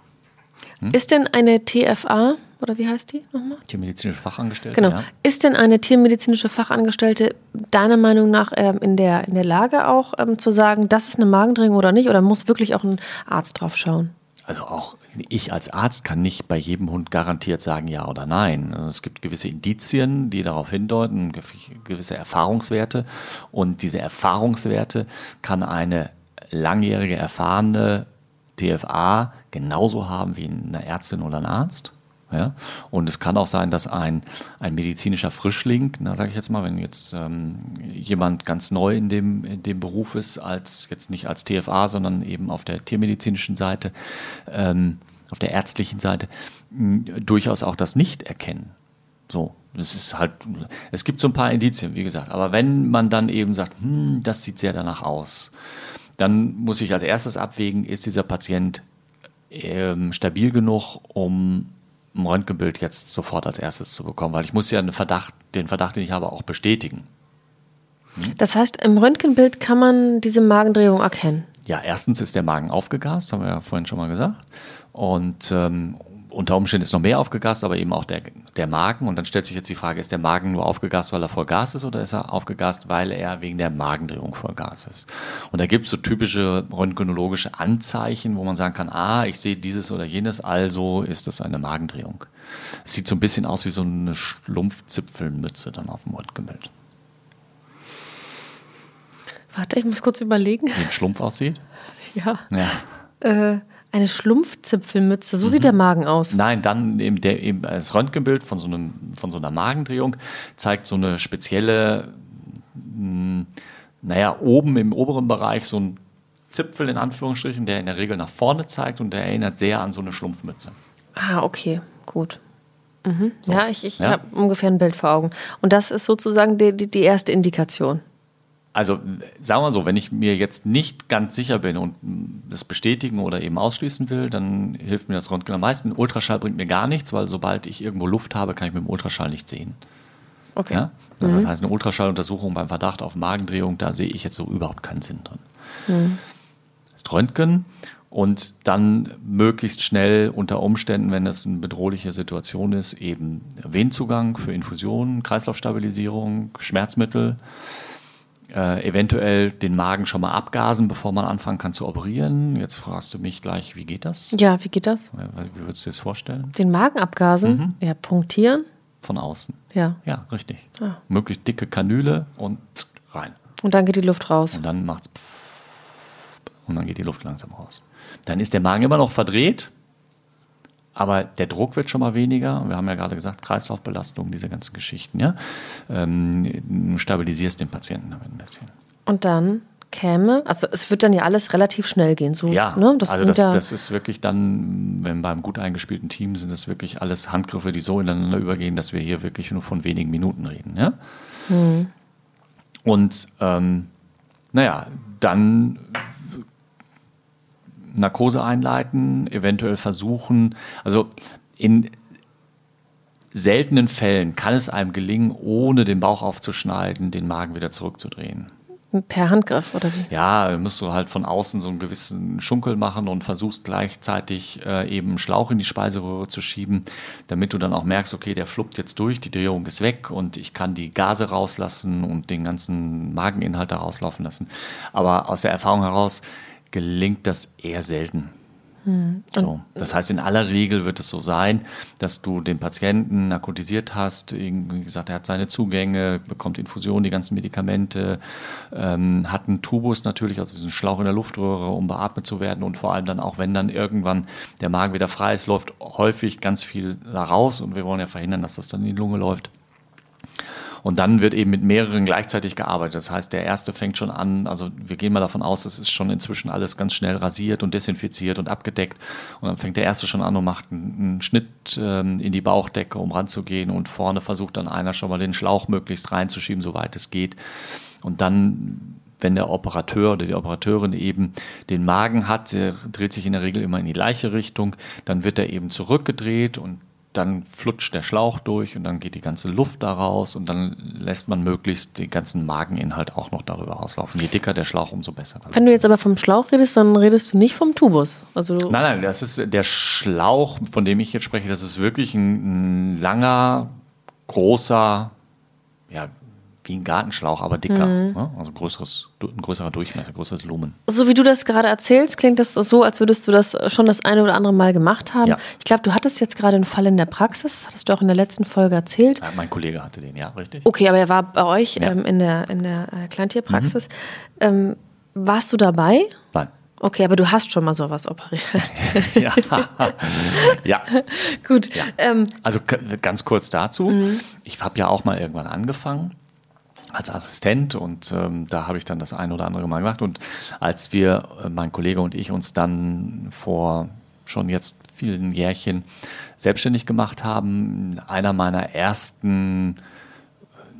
Hm? Ist denn eine TFA oder wie heißt die nochmal? Tiermedizinische Fachangestellte. Genau. Ja. Ist denn eine tiermedizinische Fachangestellte deiner Meinung nach ähm, in, der, in der Lage auch ähm, zu sagen, das ist eine Magendrehung oder nicht? Oder muss wirklich auch ein Arzt drauf schauen? Also auch ich als Arzt kann nicht bei jedem Hund garantiert sagen ja oder nein. Also es gibt gewisse Indizien, die darauf hindeuten, gewisse Erfahrungswerte. Und diese Erfahrungswerte kann eine langjährige, erfahrene TFA genauso haben wie eine Ärztin oder ein Arzt. Ja? Und es kann auch sein, dass ein, ein medizinischer Frischling, na sage ich jetzt mal, wenn jetzt ähm, jemand ganz neu in dem, in dem Beruf ist, als jetzt nicht als TFA, sondern eben auf der tiermedizinischen Seite, ähm, auf der ärztlichen Seite, mh, durchaus auch das nicht erkennen. So, es ist halt, es gibt so ein paar Indizien, wie gesagt. Aber wenn man dann eben sagt, hm, das sieht sehr danach aus, dann muss ich als erstes abwägen, ist dieser Patient ähm, stabil genug, um ein Röntgenbild jetzt sofort als erstes zu bekommen, weil ich muss ja einen Verdacht, den Verdacht, den ich habe, auch bestätigen. Hm? Das heißt, im Röntgenbild kann man diese Magendrehung erkennen. Ja, erstens ist der Magen aufgegast, haben wir ja vorhin schon mal gesagt. Und ähm, unter Umständen ist noch mehr aufgegast, aber eben auch der, der Magen. Und dann stellt sich jetzt die Frage, ist der Magen nur aufgegast, weil er voll Gas ist oder ist er aufgegast, weil er wegen der Magendrehung voll Gas ist? Und da gibt es so typische röntgenologische Anzeichen, wo man sagen kann, ah, ich sehe dieses oder jenes, also ist das eine Magendrehung. Es sieht so ein bisschen aus wie so eine Schlumpfzipfelmütze dann auf dem Röntgenbild. Warte, ich muss kurz überlegen. Wie ein Schlumpf aussieht? Ja. Ja. Äh, eine Schlumpfzipfelmütze, so mhm. sieht der Magen aus. Nein, dann eben, der, eben das Röntgenbild von so, einem, von so einer Magendrehung zeigt so eine spezielle, mh, hm, naja, oben im oberen Bereich so ein Zipfel in Anführungsstrichen, der in der Regel nach vorne zeigt und der erinnert sehr an so eine Schlumpfmütze. Ah, okay, gut. Mhm. So. Ja, ich, ich ja? habe ungefähr ein Bild vor Augen. Und das ist sozusagen die, die, die erste Indikation also sagen wir so, wenn ich mir jetzt nicht ganz sicher bin und das bestätigen oder eben ausschließen will, dann hilft mir das Röntgen am meisten. Ultraschall bringt mir gar nichts, weil sobald ich irgendwo Luft habe, kann ich mit dem Ultraschall nicht sehen. Okay. Ja? Also mhm. Das heißt, eine Ultraschalluntersuchung beim Verdacht auf Magendrehung, da sehe ich jetzt so überhaupt keinen Sinn drin. Mhm. Das ist Röntgen und dann möglichst schnell unter Umständen, wenn es eine bedrohliche Situation ist, eben Venenzugang für Infusionen, Kreislaufstabilisierung, Schmerzmittel äh, eventuell den Magen schon mal abgasen, bevor man anfangen kann zu operieren. Jetzt fragst du mich gleich, wie geht das? Ja, wie geht das? Wie würdest du dir das vorstellen? Den Magen abgasen? Mhm. Ja, punktieren? Von außen. Ja. Ja, richtig. Ah. Möglichst dicke Kanüle und rein. Und dann geht die Luft raus. Und dann macht's und dann geht die Luft langsam raus. Dann ist der Magen immer noch verdreht, aber der Druck wird schon mal weniger. Wir haben ja gerade gesagt, Kreislaufbelastung, diese ganzen Geschichten. Ja? Ähm, stabilisierst den Patienten damit ein bisschen. Und dann käme, also es wird dann ja alles relativ schnell gehen. So, ja, ne? das also das, ja das ist wirklich dann, wenn beim gut eingespielten Team sind das wirklich alles Handgriffe, die so ineinander übergehen, dass wir hier wirklich nur von wenigen Minuten reden. Ja? Mhm. Und ähm, naja, dann Narkose einleiten, eventuell versuchen. Also in seltenen Fällen kann es einem gelingen, ohne den Bauch aufzuschneiden, den Magen wieder zurückzudrehen. Per Handgriff oder wie? Ja, musst du halt von außen so einen gewissen Schunkel machen und versuchst gleichzeitig äh, eben einen Schlauch in die Speiseröhre zu schieben, damit du dann auch merkst, okay, der fluppt jetzt durch, die Drehung ist weg und ich kann die Gase rauslassen und den ganzen Mageninhalt da rauslaufen lassen. Aber aus der Erfahrung heraus, gelingt das eher selten. Hm. So. Das heißt, in aller Regel wird es so sein, dass du den Patienten narkotisiert hast, wie gesagt, er hat seine Zugänge, bekommt Infusion, die ganzen Medikamente, ähm, hat einen Tubus natürlich, also diesen Schlauch in der Luftröhre, um beatmet zu werden und vor allem dann auch, wenn dann irgendwann der Magen wieder frei ist, läuft häufig ganz viel da raus und wir wollen ja verhindern, dass das dann in die Lunge läuft. Und dann wird eben mit mehreren gleichzeitig gearbeitet. Das heißt, der erste fängt schon an, also wir gehen mal davon aus, das ist schon inzwischen alles ganz schnell rasiert und desinfiziert und abgedeckt. Und dann fängt der erste schon an und macht einen, Schnitt ähm, in die Bauchdecke, um ranzugehen. Und vorne versucht dann einer schon mal den Schlauch möglichst reinzuschieben, soweit es geht. Und dann wenn der Operateur oder die Operateurin eben den Magen hat, dreht sich in der Regel immer in die gleiche Richtung, dann wird er eben zurückgedreht und dann flutscht der Schlauch durch und dann geht die ganze Luft da raus und dann lässt man möglichst den ganzen Mageninhalt auch noch darüber rauslaufen. Je dicker der Schlauch, umso besser. Wenn du jetzt aber vom Schlauch redest, dann redest du nicht vom Tubus. Also nein, nein, das ist der Schlauch, von dem ich jetzt spreche, das ist wirklich ein, ein langer, großer, ja, wie ein Gartenschlauch, aber dicker. Mhm. Ne? Also größeres, ein größerer Durchmesser, größeres Lumen. So wie du das gerade erzählst, klingt das so, als würdest du das schon das eine oder andere Mal gemacht haben. Ja. Ich glaube, du hattest jetzt gerade einen Fall in der Praxis, das hattest du auch in der letzten Folge erzählt. Ja, mein Kollege hatte den, ja, richtig. Okay, aber er war bei euch ja. ähm, in der, in der äh, Kleintierpraxis. Mhm. Ähm, warst du dabei? Nein. Okay, aber du hast schon mal sowas operiert. ja. ja. Gut. Ja. Ähm, also ganz kurz dazu. Mhm. Ich habe ja auch mal irgendwann angefangen als Assistent und ähm, da habe ich dann das ein oder andere Mal gemacht. Und als wir, äh, mein Kollege und ich, uns dann vor schon jetzt vielen Jährchen selbstständig gemacht haben, einer meiner ersten,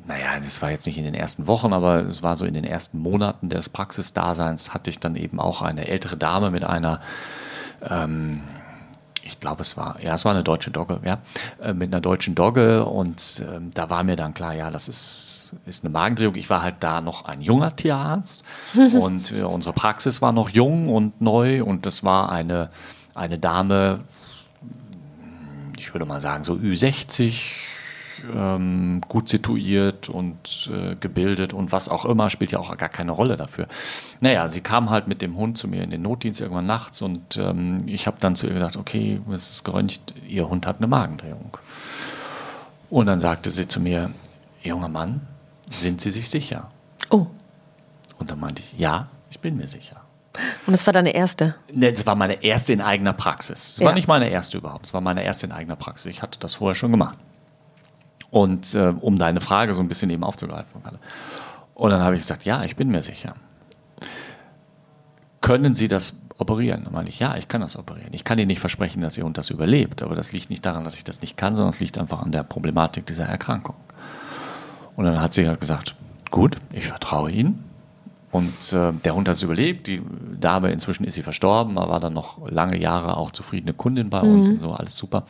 naja, das war jetzt nicht in den ersten Wochen, aber es war so in den ersten Monaten des Praxisdaseins, hatte ich dann eben auch eine ältere Dame mit einer ähm, ich glaube, es war, ja, es war eine deutsche Dogge, ja, äh, mit einer deutschen Dogge und ähm, da war mir dann klar, ja, das ist, ist eine Magendrehung. Ich war halt da noch ein junger Tierarzt und äh, unsere Praxis war noch jung und neu und das war eine, eine Dame, ich würde mal sagen, so Ü60, ähm, gut situiert und äh, gebildet und was auch immer, spielt ja auch gar keine Rolle dafür. Naja, sie kam halt mit dem Hund zu mir in den Notdienst irgendwann nachts und ähm, ich habe dann zu ihr gesagt, okay, es ist geröntgt, ihr Hund hat eine Magendrehung. Und dann sagte sie zu mir, junger Mann, sind Sie sich sicher? Oh. Und dann meinte ich, ja, ich bin mir sicher. Und es war deine erste? Ne, es war meine erste in eigener Praxis. Es ja. war nicht meine erste überhaupt, es war meine erste in eigener Praxis. Ich hatte das vorher schon gemacht. Und äh, um deine Frage so ein bisschen eben aufzugreifen. Und dann habe ich gesagt, ja, ich bin mir sicher. Können Sie das operieren? Dann meine ich, ja, ich kann das operieren. Ich kann Ihnen nicht versprechen, dass Ihr Hund das überlebt, aber das liegt nicht daran, dass ich das nicht kann, sondern es liegt einfach an der Problematik dieser Erkrankung. Und dann hat sie halt gesagt, gut, ich vertraue Ihnen. Und äh, der Hund hat es überlebt. Die Dame, inzwischen ist sie verstorben, aber war dann noch lange Jahre auch zufriedene Kundin bei uns mhm. und so, alles super.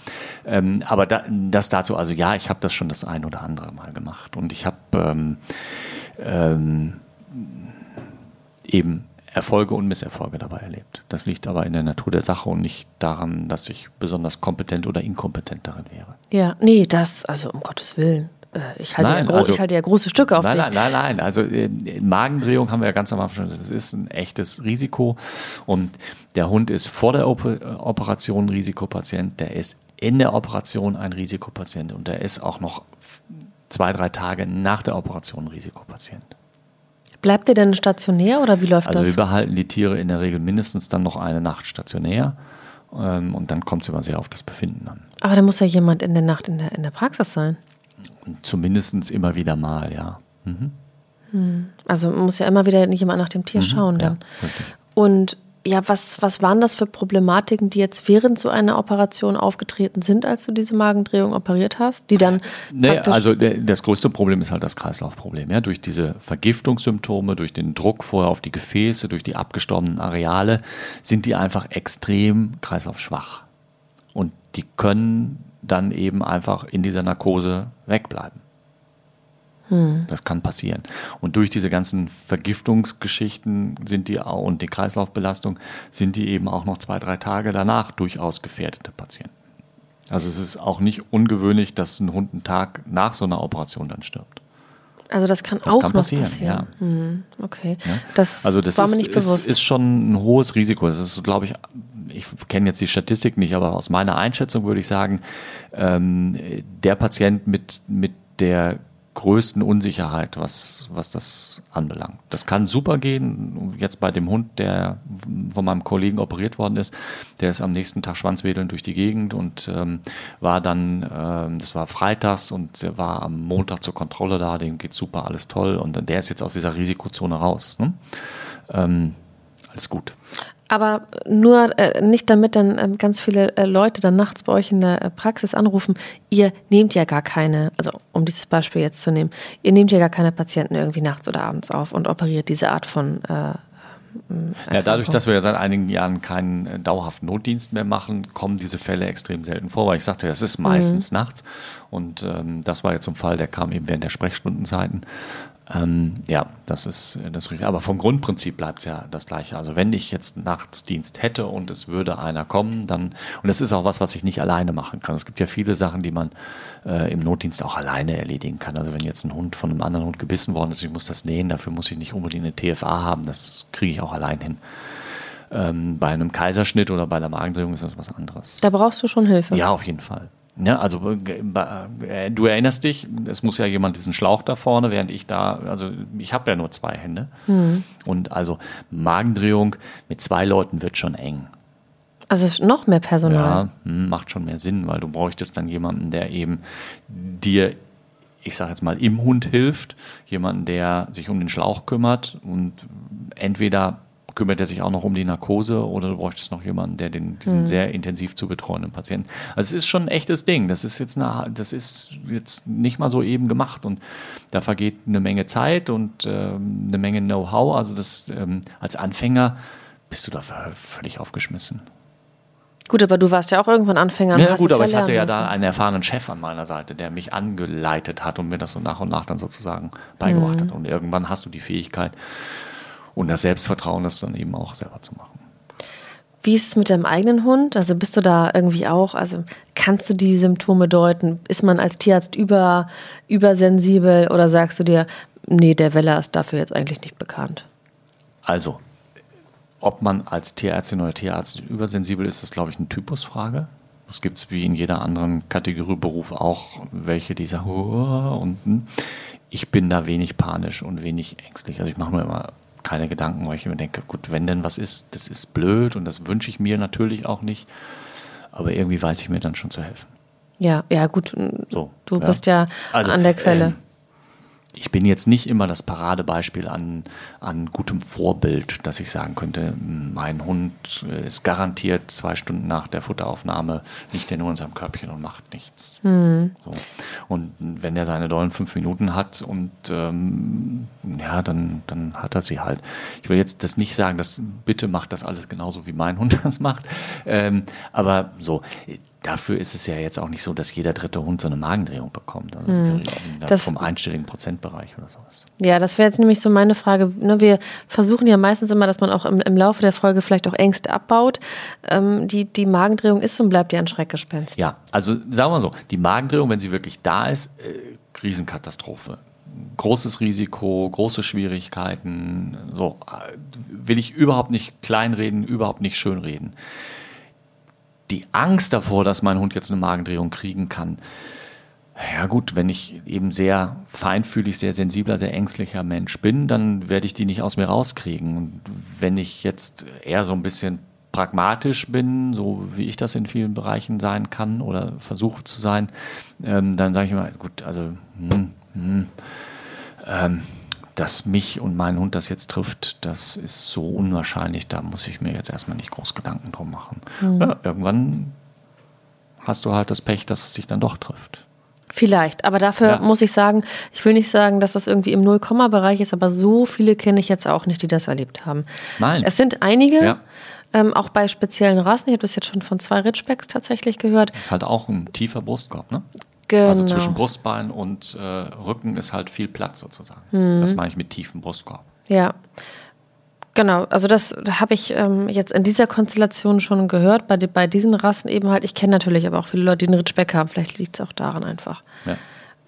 Ähm, aber da, das dazu, also ja, ich habe das schon das ein oder andere Mal gemacht. Und ich habe ähm, ähm, eben Erfolge und Misserfolge dabei erlebt. Das liegt aber in der Natur der Sache und nicht daran, dass ich besonders kompetent oder inkompetent darin wäre. Ja, nee, das, also um Gottes Willen. Äh, ich halte, nein, ja, also, ich halte ja große Stücke auf nein, dich. Nein, nein, nein. Also äh, Magendrehung haben wir ja ganz am Anfang schon. Das ist ein echtes Risiko. Und der Hund ist vor der Operation ein Risikopatient. Der ist in der Operation ein Risikopatient. Und der ist auch noch zwei, drei Tage nach der Operation ein Risikopatient. Bleibt ihr denn stationär oder wie läuft also das? Also wir behalten die Tiere in der Regel mindestens dann noch eine Nacht stationär. Ähm, und dann kommt es immer sehr auf das Befinden an. Aber da muss ja jemand in der Nacht in der, in der Praxis sein. Zumindest immer wieder mal, ja. Mhm. Hm. Also muss ja immer wieder nicht immer nach dem Tier mhm, schauen dann. Ja, Und ja, was, was waren das für Problematiken, die jetzt während so einer Operation aufgetreten sind, als du diese Magendrehung operiert hast? Die dann nee, also das größte Problem ist halt das Kreislaufproblem. Ja? Durch diese Vergiftungssymptome, durch den Druck vorher auf die Gefäße, durch die abgestorbenen Areale sind die einfach extrem kreislaufschwach. Und die können dann eben einfach in dieser Narkose wegbleiben. Hm. Das kann passieren. Und durch diese ganzen Vergiftungsgeschichten sind die auch, und die Kreislaufbelastung sind die eben auch noch zwei, drei Tage danach durchaus gefährdete Patienten. Also es ist auch nicht ungewöhnlich, dass ein Hund einen Tag nach so einer Operation dann stirbt. Also das kann das auch kann passieren, passieren. Ja. Hm, okay. Ja? Das also das war ist, mir nicht bewusst. Ist, ist schon ein hohes Risiko. Das ist, glaube ich, ich kenne jetzt die Statistik nicht, aber aus meiner Einschätzung würde ich sagen, ähm, der Patient mit, mit der größten Unsicherheit, was, was das anbelangt. Das kann super gehen. Jetzt bei dem Hund, der von meinem Kollegen operiert worden ist, der ist am nächsten Tag schwanzwedelnd durch die Gegend und ähm, war dann, ähm, das war freitags und er war am Montag zur Kontrolle da, dem geht super, alles toll und der ist jetzt aus dieser Risikozone raus. Ne? Ähm, alles gut. Aber nur äh, nicht damit dann äh, ganz viele äh, Leute dann nachts bei euch in der äh, Praxis anrufen. Ihr nehmt ja gar keine, also um dieses Beispiel jetzt zu nehmen, ihr nehmt ja gar keine Patienten irgendwie nachts oder abends auf und operiert diese Art von äh, ja, dadurch, dass wir ja seit einigen Jahren keinen äh, dauerhaften Notdienst mehr machen, kommen diese Fälle extrem selten vor, weil ich sagte, das ist meistens mhm. nachts. Und ähm, das war jetzt ein Fall, der kam eben während der Sprechstundenzeiten. Ähm, ja, das ist das richtig. Aber vom Grundprinzip bleibt es ja das Gleiche. Also wenn ich jetzt Nachtsdienst hätte und es würde einer kommen, dann, und das ist auch was, was ich nicht alleine machen kann. Es gibt ja viele Sachen, die man äh, im Notdienst auch alleine erledigen kann. Also wenn jetzt ein Hund von einem anderen Hund gebissen worden ist, ich muss das nähen, dafür muss ich nicht unbedingt eine TFA haben, das kriege ich auch allein hin. Ähm, bei einem Kaiserschnitt oder bei der Magendrehung ist das was anderes. Da brauchst du schon Hilfe. Ja, auf jeden Fall. Ja, also äh, du erinnerst dich, es muss ja jemand diesen Schlauch da vorne, während ich da, also ich habe ja nur zwei Hände. Mhm. Und also Magendrehung mit zwei Leuten wird schon eng. Also noch mehr Personal. Ja, hm, macht schon mehr Sinn, weil du bräuchtest dann jemanden, der eben dir, ich sage jetzt mal, im Hund hilft, jemanden, der sich um den Schlauch kümmert und entweder kümmert er sich auch noch um die Narkose oder du bräuchtest noch jemanden, der den, diesen mhm. sehr intensiv zu betreuenden Patienten. Also es ist schon ein echtes Ding. Das ist jetzt eine, das ist jetzt nicht mal so eben gemacht und da vergeht eine Menge Zeit und ähm, eine Menge Know-how. Also das ähm, als Anfänger bist du da völlig aufgeschmissen. Gut, aber du warst ja auch irgendwann Anfänger. Ja, gut, aber ja ich hatte ja da einen erfahrenen Chef an meiner Seite, der mich angeleitet hat und mir das so nach und nach dann sozusagen beigebracht mhm. hat. Und irgendwann hast du die Fähigkeit, und das Selbstvertrauen, das dann eben auch selber zu machen. Wie ist es mit deinem eigenen Hund? Also bist du da irgendwie auch, also kannst du die Symptome deuten? Ist man als Tierarzt über, übersensibel oder sagst du dir, nee, der Weller ist dafür jetzt eigentlich nicht bekannt? Also, ob man als Tierärztin oder Tierarzt übersensibel ist, ist, glaube ich, eine Typusfrage. Es gibt wie in jeder anderen Kategorie Beruf auch welche, die sagen, oh, und hm. ich bin da wenig panisch und wenig ängstlich. Also ich mache mir immer keine Gedanken, weil ich mir denke, gut, wenn denn was ist, das ist blöd und das wünsche ich mir natürlich auch nicht. Aber irgendwie weiß ich mir dann schon zu helfen. Ja, ja, gut. So, du ja. bist ja also, an der Quelle. Ähm, ich bin jetzt nicht immer das Paradebeispiel an, an gutem Vorbild, dass ich sagen könnte, mein Hund ist garantiert zwei Stunden nach der Futteraufnahme nicht in seinem Körbchen und macht nichts. Mhm. So. Und wenn er seine dollen fünf Minuten hat und ähm, ja, dann, dann hat er sie halt. Ich will jetzt das nicht sagen, dass bitte macht das alles genauso wie mein Hund das macht. Ähm, aber so, dafür ist es ja jetzt auch nicht so, dass jeder dritte Hund so eine Magendrehung bekommt. Also hm. das, vom einstelligen Prozentbereich oder sowas. Ja, das wäre jetzt nämlich so meine Frage. Ne, wir versuchen ja meistens immer, dass man auch im, im Laufe der Folge vielleicht auch Ängste abbaut. Ähm, die, die Magendrehung ist und bleibt ja ein Schreckgespenst. Ja, also sagen wir mal so, die Magendrehung, wenn sie wirklich da ist, äh, Riesenkatastrophe. Großes Risiko, große Schwierigkeiten. So äh, will ich überhaupt nicht kleinreden, überhaupt nicht schönreden die Angst davor, dass mein Hund jetzt eine Magendrehung kriegen kann, ja gut, wenn ich eben sehr feinfühlig, sehr sensibler, sehr ängstlicher Mensch bin, dann werde ich die nicht aus mir rauskriegen. Und wenn ich jetzt eher so ein bisschen pragmatisch bin, so wie ich das in vielen Bereichen sein kann oder versuche zu sein, ähm, dann sage ich immer, gut, also hm, hm, ähm, dass mich und meinen Hund das jetzt trifft, das ist so unwahrscheinlich, da muss ich mir jetzt erstmal nicht groß Gedanken drum machen. Mhm. Ja, irgendwann hast du halt das Pech, dass es sich dann doch trifft. Vielleicht, aber dafür ja. muss ich sagen, ich will nicht sagen, dass das irgendwie im Null-Komma-Bereich ist, aber so viele kenne ich jetzt auch nicht, die das erlebt haben. Nein. Es sind einige, ja. ähm, auch bei speziellen Rassen. Ich habe das jetzt schon von zwei Ridgebacks tatsächlich gehört. Das ist halt auch ein tiefer Brustkorb, ne? Genau. Also zwischen Brustbein und äh, Rücken ist halt viel Platz sozusagen. Mhm. Das meine ich mit tiefem Brustkorb. Ja. Genau, also das habe ich ähm, jetzt in dieser Konstellation schon gehört, bei, bei diesen Rassen eben halt. Ich kenne natürlich aber auch viele Leute, die einen Ritschbeck haben. Vielleicht liegt es auch daran einfach. Ja.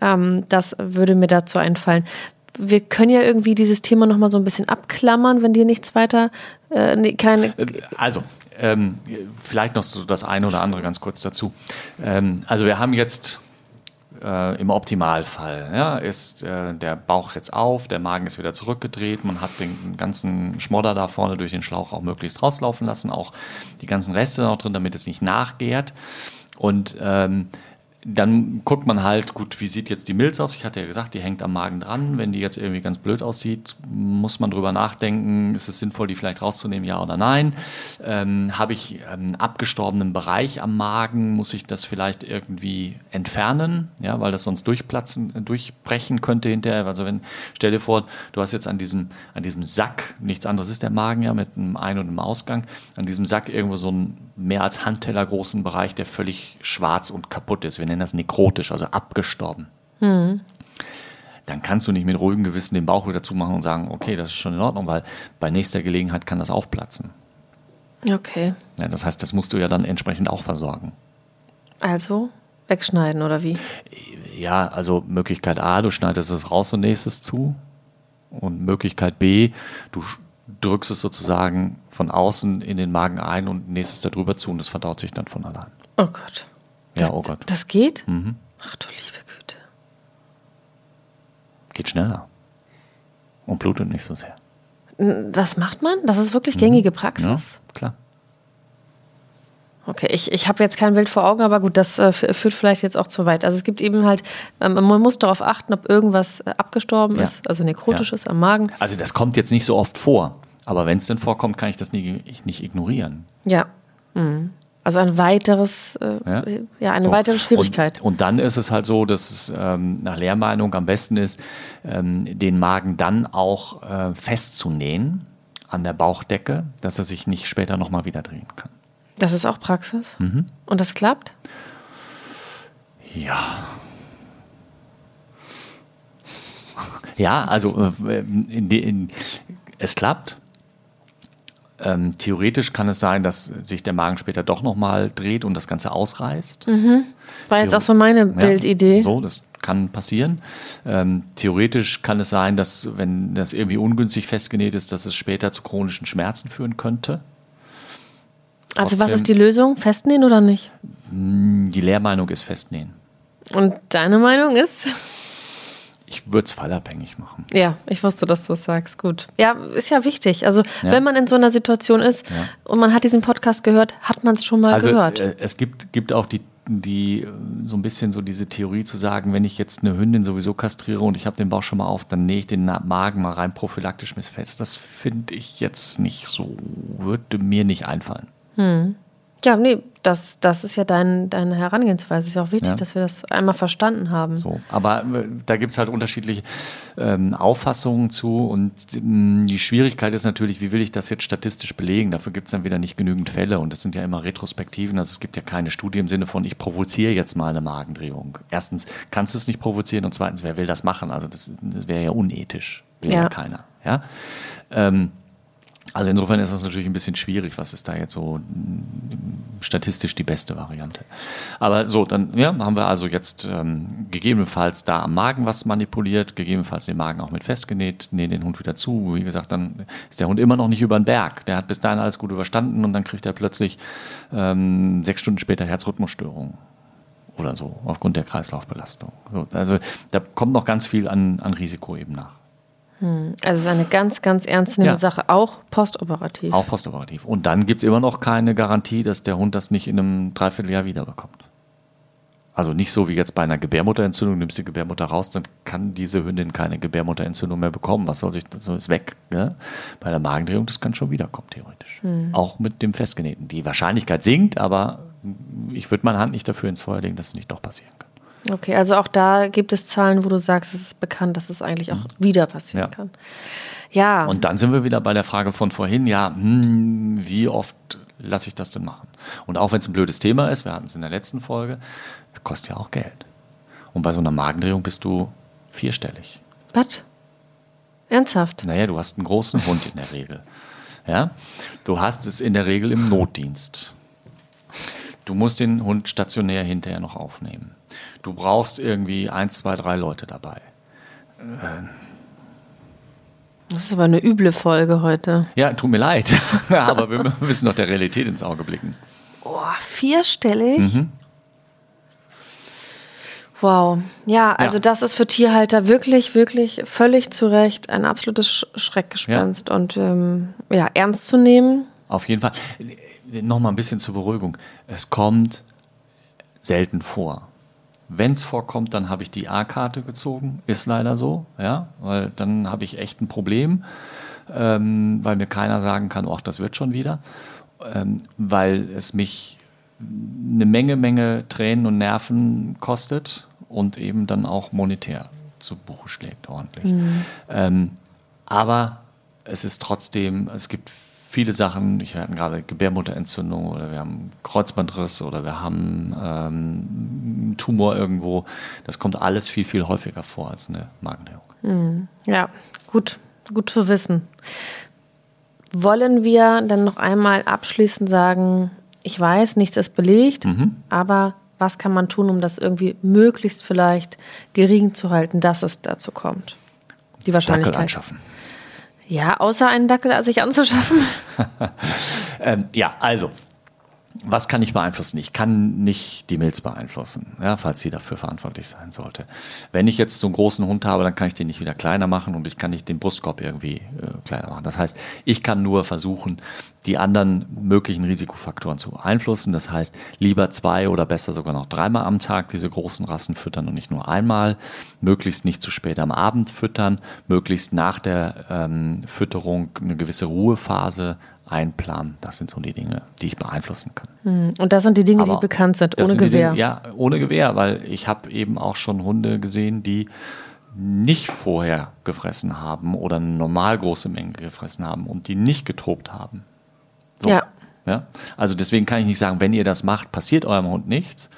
Ähm, das würde mir dazu einfallen. Wir können ja irgendwie dieses Thema nochmal so ein bisschen abklammern, wenn dir nichts weiter, äh, nee, keine. Äh, also, ähm, vielleicht noch so das eine oder andere ganz kurz dazu. Ähm, also wir haben jetzt äh, im Optimalfall ja, ist äh, der Bauch jetzt auf, der Magen ist wieder zurückgedreht, man hat den ganzen Schmodder da vorne durch den Schlauch auch möglichst rauslaufen lassen, auch die ganzen Reste noch drin, damit es nicht nachgärt. Und ähm, dann guckt man halt, gut, wie sieht jetzt die Milz aus? Ich hatte ja gesagt, die hängt am Magen dran. Wenn die jetzt irgendwie ganz blöd aussieht, muss man drüber nachdenken, ist es sinnvoll, die vielleicht rauszunehmen, ja oder nein? Ähm, Habe ich einen abgestorbenen Bereich am Magen, muss ich das vielleicht irgendwie entfernen, ja, weil das sonst durchplatzen, durchbrechen könnte hinterher. Also wenn, stell dir vor, du hast jetzt an diesem, an diesem Sack, nichts anderes ist der Magen ja mit einem Ein- und einem Ausgang, an diesem Sack irgendwo so einen mehr als Handteller großen Bereich, der völlig schwarz und kaputt ist. Wir nennen das nekrotisch, also abgestorben. Mhm. dann kannst du nicht mit ruhigem Gewissen den Bauch wieder zumachen und sagen, okay, das ist schon in Ordnung, weil bei nächster Gelegenheit kann das aufplatzen. Okay. Ja, das heißt, das musst du ja dann entsprechend auch versorgen. Also wegschneiden oder wie? Ja, also Möglichkeit A, du schneidest es raus und nächstes zu. Und Möglichkeit B, du drückst es sozusagen von außen in den Magen ein und nächstes darüber zu und es verdaut sich dann von allein. Oh Gott. Ja, das, oh Gott. Das geht? Mhm. Ach du liebe Güte. Geht schneller. Und blutet nicht so sehr. Das macht man? Das ist wirklich gängige Praxis? Ja, klar. Okay, ich, ich habe jetzt kein Bild vor Augen, aber gut, das äh, führt vielleicht jetzt auch zu weit. Also es gibt eben halt, ähm, man muss darauf achten, ob irgendwas äh, abgestorben Ja. ist, also nekrotisch Ja. ist am Magen. Also das kommt jetzt nicht so oft vor. Aber wenn es denn vorkommt, kann ich das nie, ich nicht ignorieren. Ja. Mhm. Also ein weiteres, äh, Ja. ja. eine So. weitere Schwierigkeit. Und, und dann ist es halt so, dass es ähm, nach Lehrmeinung am besten ist, ähm, den Magen dann auch äh, festzunähen an der Bauchdecke, dass er sich nicht später nochmal wieder drehen kann. das ist auch Praxis. Mhm. Und das klappt? Ja. Ja, also äh, in, in, es klappt. Ähm, theoretisch kann es sein, dass sich der Magen später doch nochmal dreht und das Ganze ausreißt. War jetzt auch so meine Ja, Bildidee. So, das kann passieren. Ähm, theoretisch kann es sein, dass, wenn das irgendwie ungünstig festgenäht ist, dass es später zu chronischen Schmerzen führen könnte. Also was trotzdem- ist die Lösung? Festnähen oder nicht? Die Lehrmeinung ist festnähen. Und deine Meinung ist? Ich würde es fallabhängig machen. Ja, ich wusste, dass du es sagst. Gut. Ja, ist ja wichtig. Also, Ja. wenn man in so einer Situation ist Ja. und man hat diesen Podcast gehört, hat man es schon mal Also gehört. äh, es gibt, gibt auch die, die äh, so ein bisschen so diese Theorie zu sagen, wenn ich jetzt eine Hündin sowieso kastriere und ich habe den Bauch schon mal auf, dann nähe ich den Magen mal rein prophylaktisch mit fest. Das finde ich jetzt nicht so, würde mir nicht einfallen. Ja, nee, das, das ist ja dein, deine Herangehensweise. Ist ja auch wichtig, Ja. dass wir das einmal verstanden haben. So. Aber äh, da gibt es halt unterschiedliche ähm, Auffassungen zu und ähm, die Schwierigkeit ist natürlich, wie will ich das jetzt statistisch belegen? Dafür gibt es dann wieder nicht genügend Fälle und das sind ja immer Retrospektiven, also es gibt ja keine Studie im Sinne von, ich provoziere jetzt mal eine Magendrehung. Erstens kannst du es nicht provozieren und zweitens, wer will das machen? Also das, das wäre ja unethisch, will ja, Ja. keiner. Ja? Ähm, also insofern ist das natürlich ein bisschen schwierig, was ist da jetzt so mm, statistisch die beste Variante. Aber so, dann ja, haben wir also jetzt ähm, gegebenenfalls da am Magen was manipuliert, gegebenenfalls den Magen auch mit festgenäht, nähen den Hund wieder zu. Wie gesagt, dann ist der Hund immer noch nicht über den Berg. Der hat bis dahin alles gut überstanden und dann kriegt er plötzlich ähm, sechs Stunden später Herzrhythmusstörungen oder so, aufgrund der Kreislaufbelastung. So, also da kommt noch ganz viel an, an Risiko eben nach. Also es ist eine ganz, ganz ernstzunehmende Ja. Sache, auch postoperativ. Auch postoperativ. Und dann gibt es immer noch keine Garantie, dass der Hund das nicht in einem Dreivierteljahr wiederbekommt. Also nicht so wie jetzt bei einer Gebärmutterentzündung, nimmst die Gebärmutter raus, dann kann diese Hündin keine Gebärmutterentzündung mehr bekommen. Was soll sich, so ist weg. Ne? Bei der Magendrehung, das kann schon wiederkommen, theoretisch. Auch mit dem Festgenähten. Die Wahrscheinlichkeit sinkt, aber ich würde meine Hand nicht dafür ins Feuer legen, dass es nicht doch passieren kann. Okay, also auch da gibt es Zahlen, wo du sagst, es ist bekannt, dass es eigentlich auch wieder passieren Mhm. Ja. kann. Ja, Und dann sind wir wieder bei der Frage von vorhin, ja, hm, wie oft lasse ich das denn machen? Und auch wenn es ein blödes Thema ist, wir hatten es in der letzten Folge, kostet ja auch Geld. Und bei so einer Magendrehung bist du vierstellig. was? Ernsthaft? Naja, du hast einen großen Hund in der Regel. Ja? Du hast es in der Regel im Notdienst. Du musst den Hund stationär hinterher noch aufnehmen. Du brauchst irgendwie eins, zwei, drei Leute dabei. Das ist aber eine üble Folge heute. Ja, tut mir leid, aber wir müssen doch der Realität ins Auge blicken. Oh, vierstellig? Mhm. Wow. Ja, also Ja. das ist für Tierhalter wirklich, wirklich völlig zu Recht ein absolutes Sch Schreckgespenst und ähm, ja, ernst zu nehmen. Auf jeden Fall. Nochmal ein bisschen zur Beruhigung. Es kommt selten vor. Wenn es vorkommt, dann habe ich die A-Karte gezogen. Ist leider so, ja, weil dann habe ich echt ein Problem, ähm, weil mir keiner sagen kann, ach, das wird schon wieder, ähm, weil es mich eine Menge, Menge Tränen und Nerven kostet und eben dann auch monetär zu Buche schlägt ordentlich. Ähm, aber es ist trotzdem, es gibt viele Sachen. Ich hatte gerade Gebärmutterentzündung oder wir haben Kreuzbandriss oder wir haben ähm, Tumor irgendwo. Das kommt alles viel, viel häufiger vor als eine Magenhärung. Mhm. Ja, gut, gut zu wissen. Wollen wir dann noch einmal abschließend sagen, ich weiß, nichts ist belegt, mhm. aber was kann man tun, um das irgendwie möglichst vielleicht gering zu halten, dass es dazu kommt? Die Wahrscheinlichkeit. Dackel anschaffen. Ja, außer einen Dackel sich anzuschaffen. ähm, ja, also was kann ich beeinflussen? Ich kann nicht die Milz beeinflussen, ja, falls sie dafür verantwortlich sein sollte. Wenn ich jetzt so einen großen Hund habe, dann kann ich den nicht wieder kleiner machen und ich kann nicht den Brustkorb irgendwie äh, kleiner machen. Das heißt, ich kann nur versuchen, die anderen möglichen Risikofaktoren zu beeinflussen. Das heißt, lieber zwei oder besser sogar noch dreimal am Tag diese großen Rassen füttern und nicht nur einmal. Möglichst nicht zu spät am Abend füttern, möglichst nach der ähm, Fütterung eine gewisse Ruhephase einplanen. Das sind so die Dinge, die ich beeinflussen kann. Hm, und das sind die Dinge, Aber die bekannt sind, ohne sind Gewehr. Dinge, ja, ohne Gewehr, weil ich habe eben auch schon Hunde gesehen, die nicht vorher gefressen haben oder eine normal große Menge gefressen haben und die nicht getobt haben. So. Ja. ja. Also deswegen kann ich nicht sagen, wenn ihr das macht, passiert eurem Hund nichts.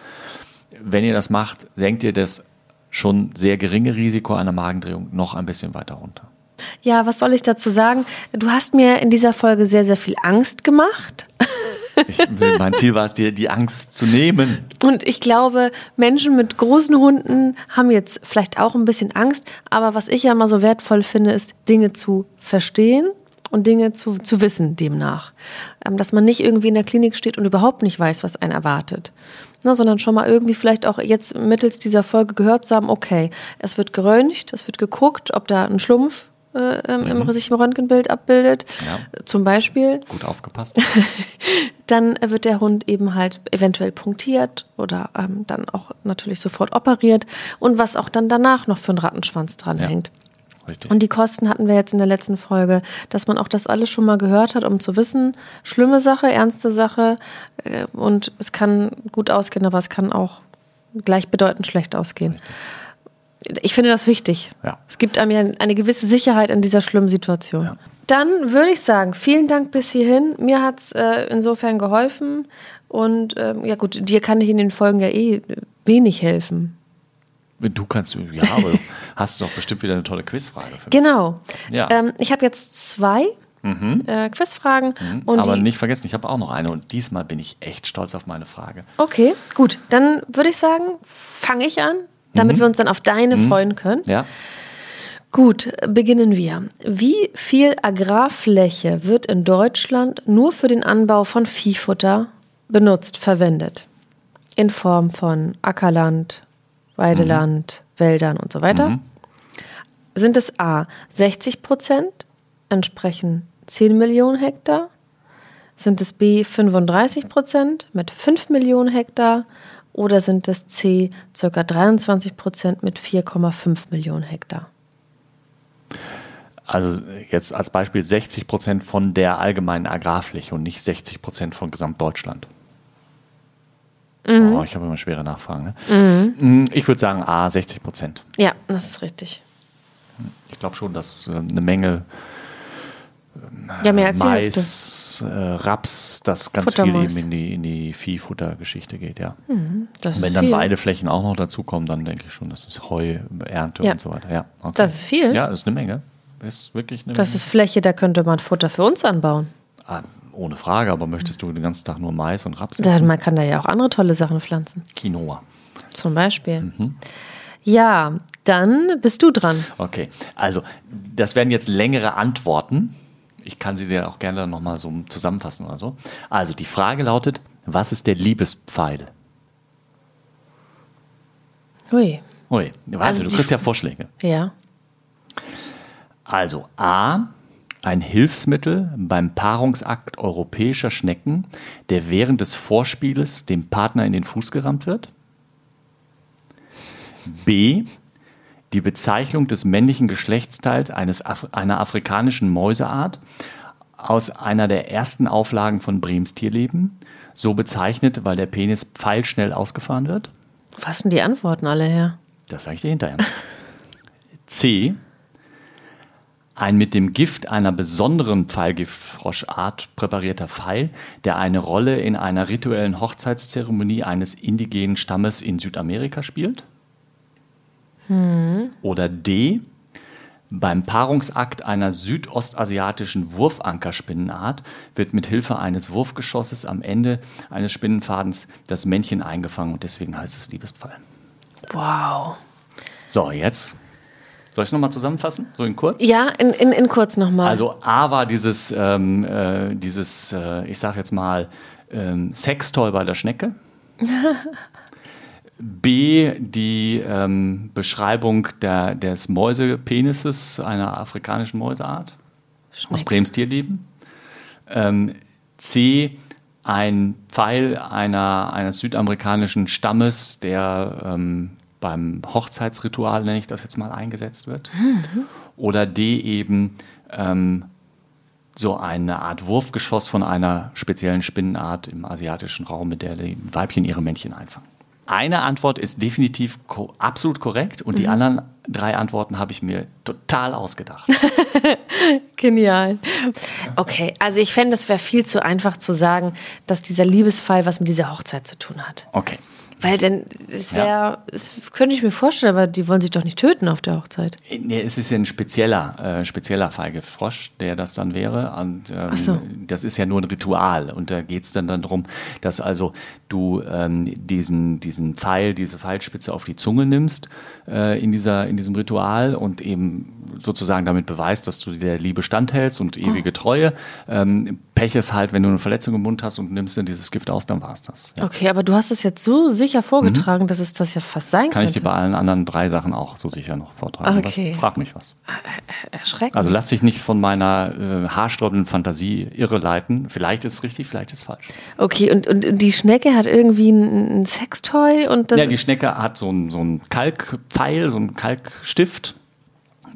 Wenn ihr das macht, senkt ihr das schon sehr geringe Risiko einer Magendrehung noch ein bisschen weiter runter. Ja, was soll ich dazu sagen? Du hast mir in dieser Folge sehr, sehr viel Angst gemacht. Ich, mein Ziel war es, dir die Angst zu nehmen. Und ich glaube, Menschen mit großen Hunden haben jetzt vielleicht auch ein bisschen Angst. Aber was ich ja immer so wertvoll finde, ist, Dinge zu verstehen und Dinge zu, zu wissen demnach. Ähm, dass man nicht irgendwie in der Klinik steht und überhaupt nicht weiß, was einen erwartet. Na, sondern schon mal irgendwie vielleicht auch jetzt mittels dieser Folge gehört zu haben, okay, es wird geröntgt, es wird geguckt, ob da ein Schlumpf äh, mhm. im, sich im Röntgenbild abbildet, ja. zum Beispiel. Gut aufgepasst. dann wird der Hund eben halt eventuell punktiert oder ähm, dann auch natürlich sofort operiert und was auch dann danach noch für einen Rattenschwanz dranhängt. Ja. Richtig. Und die Kosten hatten wir jetzt in der letzten Folge, dass man auch das alles schon mal gehört hat, um zu wissen, schlimme Sache, ernste Sache äh, und es kann gut ausgehen, aber es kann auch gleichbedeutend schlecht ausgehen. Richtig ich finde das wichtig. Ja. Es gibt einem ja eine gewisse Sicherheit in dieser schlimmen Situation. Ja. Dann würde ich sagen, vielen Dank bis hierhin. Mir hat es äh, insofern geholfen. Und ähm, ja gut, dir kann ich in den Folgen ja eh wenig helfen. Du kannst, ja, aber hast du doch bestimmt wieder eine tolle Quizfrage. Für mich. Genau. Ja. Ähm, ich habe jetzt zwei mhm. äh, Quizfragen. Mhm. aber nicht vergessen, ich habe auch noch eine und diesmal bin ich echt stolz auf meine Frage. Okay, gut. Dann würde ich sagen, fange ich an damit mhm. wir uns dann auf deine mhm. freuen können. Ja. Gut, beginnen wir. Wie viel Agrarfläche wird in Deutschland nur für den Anbau von Viehfutter benutzt, verwendet? In Form von Ackerland, Weideland, mhm. Wäldern und so weiter. Mhm. Sind es A 60 Prozent, entsprechen 10 Millionen Hektar? Sind es B 35 Prozent mit 5 Millionen Hektar oder sind es C, ca. 23 Prozent mit 4,5 Millionen Hektar? Also jetzt als Beispiel 60 Prozent von der allgemeinen Agrarfläche und nicht 60 Prozent von Gesamtdeutschland. Mhm. Oh, ich habe immer schwere Nachfragen. Ne? Mhm. Ich würde sagen A, 60 Prozent. Ja, das ist richtig. Ich glaube schon, dass äh, eine Menge ja, mehr als Mais, äh, Raps, das ganz viel eben in die, in die Viehfuttergeschichte geht, ja. Mhm, und wenn dann viel. Weideflächen auch noch dazukommen, dann denke ich schon, das ist Heu, Ernte ja. und so weiter. Ja, okay. Das ist viel. Ja, das ist eine Menge. Das ist wirklich eine Das Menge. ist Fläche, da könnte man Futter für uns anbauen. Ah, ohne Frage, aber möchtest du den ganzen Tag nur Mais und Raps essen? man kann da ja auch andere tolle Sachen pflanzen. Quinoa. Zum Beispiel. Mhm. Ja, dann bist du dran. Okay, also das werden jetzt längere Antworten ich kann sie dir auch gerne nochmal so zusammenfassen oder so. Also die Frage lautet, was ist der Liebespfeil? Hui. Hui, warte, also du kriegst ja Vorschläge. Ja. Also A, ein Hilfsmittel beim Paarungsakt europäischer Schnecken, der während des Vorspieles dem Partner in den Fuß gerammt wird. B, die Bezeichnung des männlichen Geschlechtsteils eines Af einer afrikanischen Mäuseart aus einer der ersten Auflagen von Brems Tierleben, so bezeichnet, weil der Penis pfeilschnell ausgefahren wird? Was sind die Antworten alle her? Das sage ich dir hinterher. C. ein mit dem Gift einer besonderen Pfeilgiftfroschart präparierter Pfeil, der eine Rolle in einer rituellen Hochzeitszeremonie eines indigenen Stammes in Südamerika spielt. Hm. Oder D. Beim Paarungsakt einer südostasiatischen Wurfankerspinnenart wird mit Hilfe eines Wurfgeschosses am Ende eines Spinnenfadens das Männchen eingefangen und deswegen heißt es Liebespfeil. Wow. So, jetzt. Soll ich es nochmal zusammenfassen? So in kurz? Ja, in, in, in kurz nochmal. Also A war dieses, ähm, äh, dieses äh, ich sag jetzt mal, ähm, Sextoy bei der Schnecke. B, die ähm, Beschreibung der, des Mäusepenises einer afrikanischen Mäuseart Schnecke. aus Brems Tierleben. Ähm, C, ein Pfeil einer, eines südamerikanischen Stammes, der ähm, beim Hochzeitsritual, nenne ich das jetzt mal, eingesetzt wird. Mhm. Oder D eben ähm, so eine Art Wurfgeschoss von einer speziellen Spinnenart im asiatischen Raum, mit der die Weibchen ihre Männchen einfangen. Eine Antwort ist definitiv ko absolut korrekt und mhm. die anderen drei Antworten habe ich mir total ausgedacht. Genial. Okay, also ich fände, es wäre viel zu einfach zu sagen, dass dieser Liebesfall was mit dieser Hochzeit zu tun hat. Okay. Weil denn, es wäre, ja. das könnte ich mir vorstellen, aber die wollen sich doch nicht töten auf der Hochzeit. Nee, es ist ja ein spezieller, äh, spezieller Feigefrosch, der das dann wäre. Und ähm, so. das ist ja nur ein Ritual. Und da geht es dann, dann darum, dass also du ähm, diesen, diesen Pfeil, diese Pfeilspitze auf die Zunge nimmst äh, in, dieser, in diesem Ritual und eben sozusagen damit beweist, dass du der Liebe standhältst und ewige oh. Treue. Ähm, Pech ist halt, wenn du eine Verletzung im Mund hast und nimmst dann dieses Gift aus, dann war es das. Ja. Okay, aber du hast es jetzt so sicher vorgetragen, mhm. dass es das ja fast sein kann. Kann ich dir bei allen anderen drei Sachen auch so sicher noch vortragen. Okay. Was, frag mich was. Erschreckend. Also lass dich nicht von meiner äh, haarsträubenden Fantasie irreleiten. Vielleicht ist es richtig, vielleicht ist es falsch. Okay, und, und die Schnecke hat irgendwie ein, ein Sextoy und Ja, die Schnecke hat so einen so Kalkpfeil, so einen Kalkstift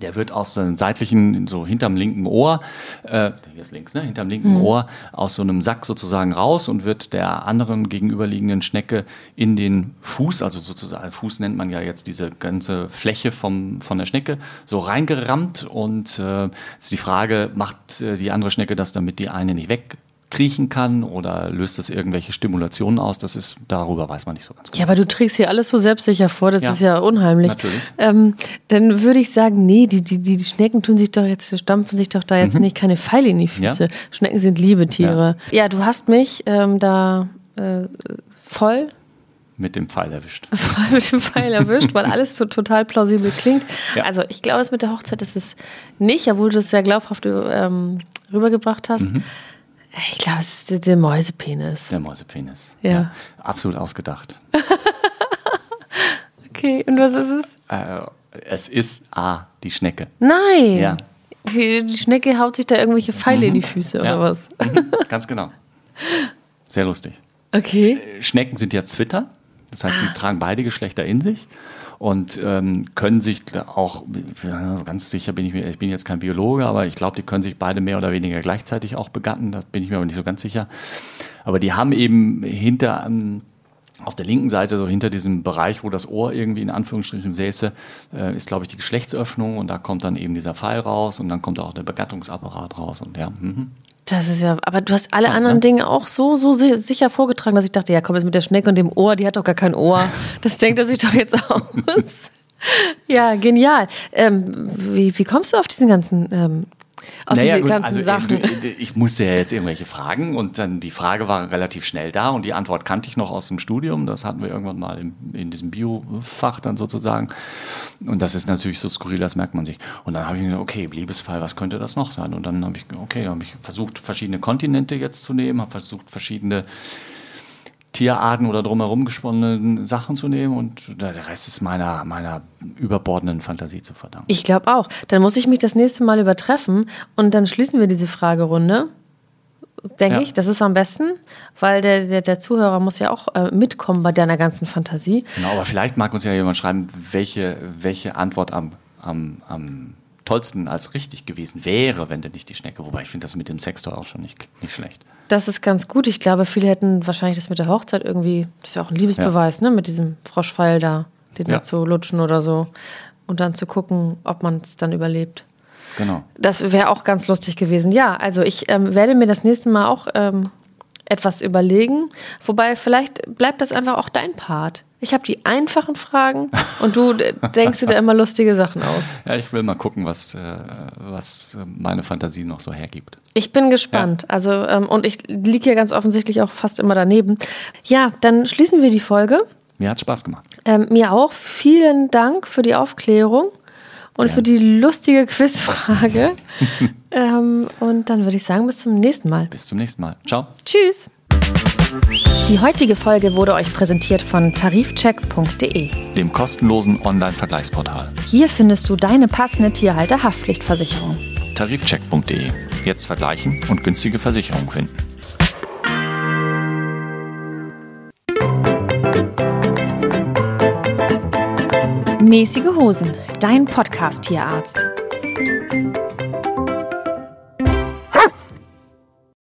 der wird aus dem seitlichen, so hinterm linken Ohr, äh, hier ist links, ne, hinterm linken mhm. Ohr, aus so einem Sack sozusagen raus und wird der anderen gegenüberliegenden Schnecke in den Fuß, also sozusagen, Fuß nennt man ja jetzt diese ganze Fläche vom, von der Schnecke, so reingerammt und äh, ist die Frage, macht äh, die andere Schnecke das, damit die eine nicht weg kriechen kann oder löst das irgendwelche Stimulationen aus? Das ist, darüber weiß man nicht so ganz genau. Ja, aber du trägst hier alles so selbstsicher vor, das ja, ist ja unheimlich. Natürlich. Ähm, dann würde ich sagen, nee, die, die, die Schnecken tun sich doch jetzt, stampfen sich doch da jetzt mhm. nicht keine Pfeile in die Füße. Ja. Schnecken sind liebe Tiere. Ja, ja du hast mich ähm, da äh, voll mit dem Pfeil erwischt. Voll mit dem Pfeil erwischt, weil alles so total plausibel klingt. Ja. Also ich glaube, es mit der Hochzeit ist es nicht, obwohl du es sehr glaubhaft ähm, rübergebracht hast. Mhm. Ich glaube, es ist der Mäusepenis. Der Mäusepenis. Ja. ja absolut ausgedacht. okay, und was ist es? Äh, es ist A, die Schnecke. Nein! Ja. Die, die Schnecke haut sich da irgendwelche Pfeile mhm. in die Füße, ja. oder was? Mhm. Ganz genau. Sehr lustig. Okay. Äh, Schnecken sind ja Zwitter. Das heißt, sie ah. tragen beide Geschlechter in sich und ähm, können sich auch, ganz sicher bin ich mir, ich bin jetzt kein Biologe, aber ich glaube, die können sich beide mehr oder weniger gleichzeitig auch begatten, da bin ich mir aber nicht so ganz sicher. Aber die haben eben hinter, ähm, auf der linken Seite, so hinter diesem Bereich, wo das Ohr irgendwie in Anführungsstrichen säße, äh, ist, glaube ich, die Geschlechtsöffnung und da kommt dann eben dieser Pfeil raus und dann kommt auch der Begattungsapparat raus und ja. Mhm. Das ist ja, aber du hast alle ja, anderen ne? Dinge auch so, so sicher vorgetragen, dass ich dachte, ja komm, jetzt mit der Schnecke und dem Ohr, die hat doch gar kein Ohr. Das denkt er sich doch jetzt aus. ja, genial. Ähm, wie, wie kommst du auf diesen ganzen ähm, auf naja, diese gut, ganzen also, Sachen. Ich musste ja jetzt irgendwelche Fragen und dann die Frage war relativ schnell da und die Antwort kannte ich noch aus dem Studium. Das hatten wir irgendwann mal in, in diesem Biofach dann sozusagen. Und das ist natürlich so skurril, das merkt man sich. Und dann habe ich gesagt, okay, Liebesfall, was könnte das noch sein? Und dann habe ich, okay, dann habe ich versucht, verschiedene Kontinente jetzt zu nehmen, habe versucht, verschiedene Tierarten oder drumherum gesponnene Sachen zu nehmen und der Rest ist meiner, meiner überbordenden Fantasie zu verdanken. Ich glaube auch. Dann muss ich mich das nächste Mal übertreffen und dann schließen wir diese Fragerunde. Denke ja. ich, das ist am besten, weil der, der, der Zuhörer muss ja auch äh, mitkommen bei deiner ganzen Fantasie. Genau, aber vielleicht mag uns ja jemand schreiben, welche, welche Antwort am, am, am tollsten als richtig gewesen wäre, wenn denn nicht die Schnecke. Wobei ich finde das mit dem Sextor auch schon nicht, nicht schlecht. Das ist ganz gut. Ich glaube, viele hätten wahrscheinlich das mit der Hochzeit irgendwie, das ist ja auch ein Liebesbeweis, ja. ne, mit diesem Froschpfeil da, den ja. da zu lutschen oder so und dann zu gucken, ob man es dann überlebt. Genau. Das wäre auch ganz lustig gewesen. Ja, also ich ähm, werde mir das nächste Mal auch ähm, etwas überlegen. Wobei, vielleicht bleibt das einfach auch dein Part. Ich habe die einfachen Fragen und du denkst dir da immer lustige Sachen aus. Ja, ich will mal gucken, was, äh, was meine Fantasie noch so hergibt. Ich bin gespannt. Ja. Also, ähm, und ich liege hier ganz offensichtlich auch fast immer daneben. Ja, dann schließen wir die Folge. Mir hat Spaß gemacht. Ähm, mir auch. Vielen Dank für die Aufklärung und ja. für die lustige Quizfrage. ähm, und dann würde ich sagen, bis zum nächsten Mal. Bis zum nächsten Mal. Ciao. Tschüss. Die heutige Folge wurde euch präsentiert von tarifcheck.de, dem kostenlosen Online-Vergleichsportal. Hier findest du deine passende Tierhalter-Haftpflichtversicherung. Tarifcheck.de. Jetzt vergleichen und günstige Versicherungen finden. Mäßige Hosen, dein Podcast-Tierarzt.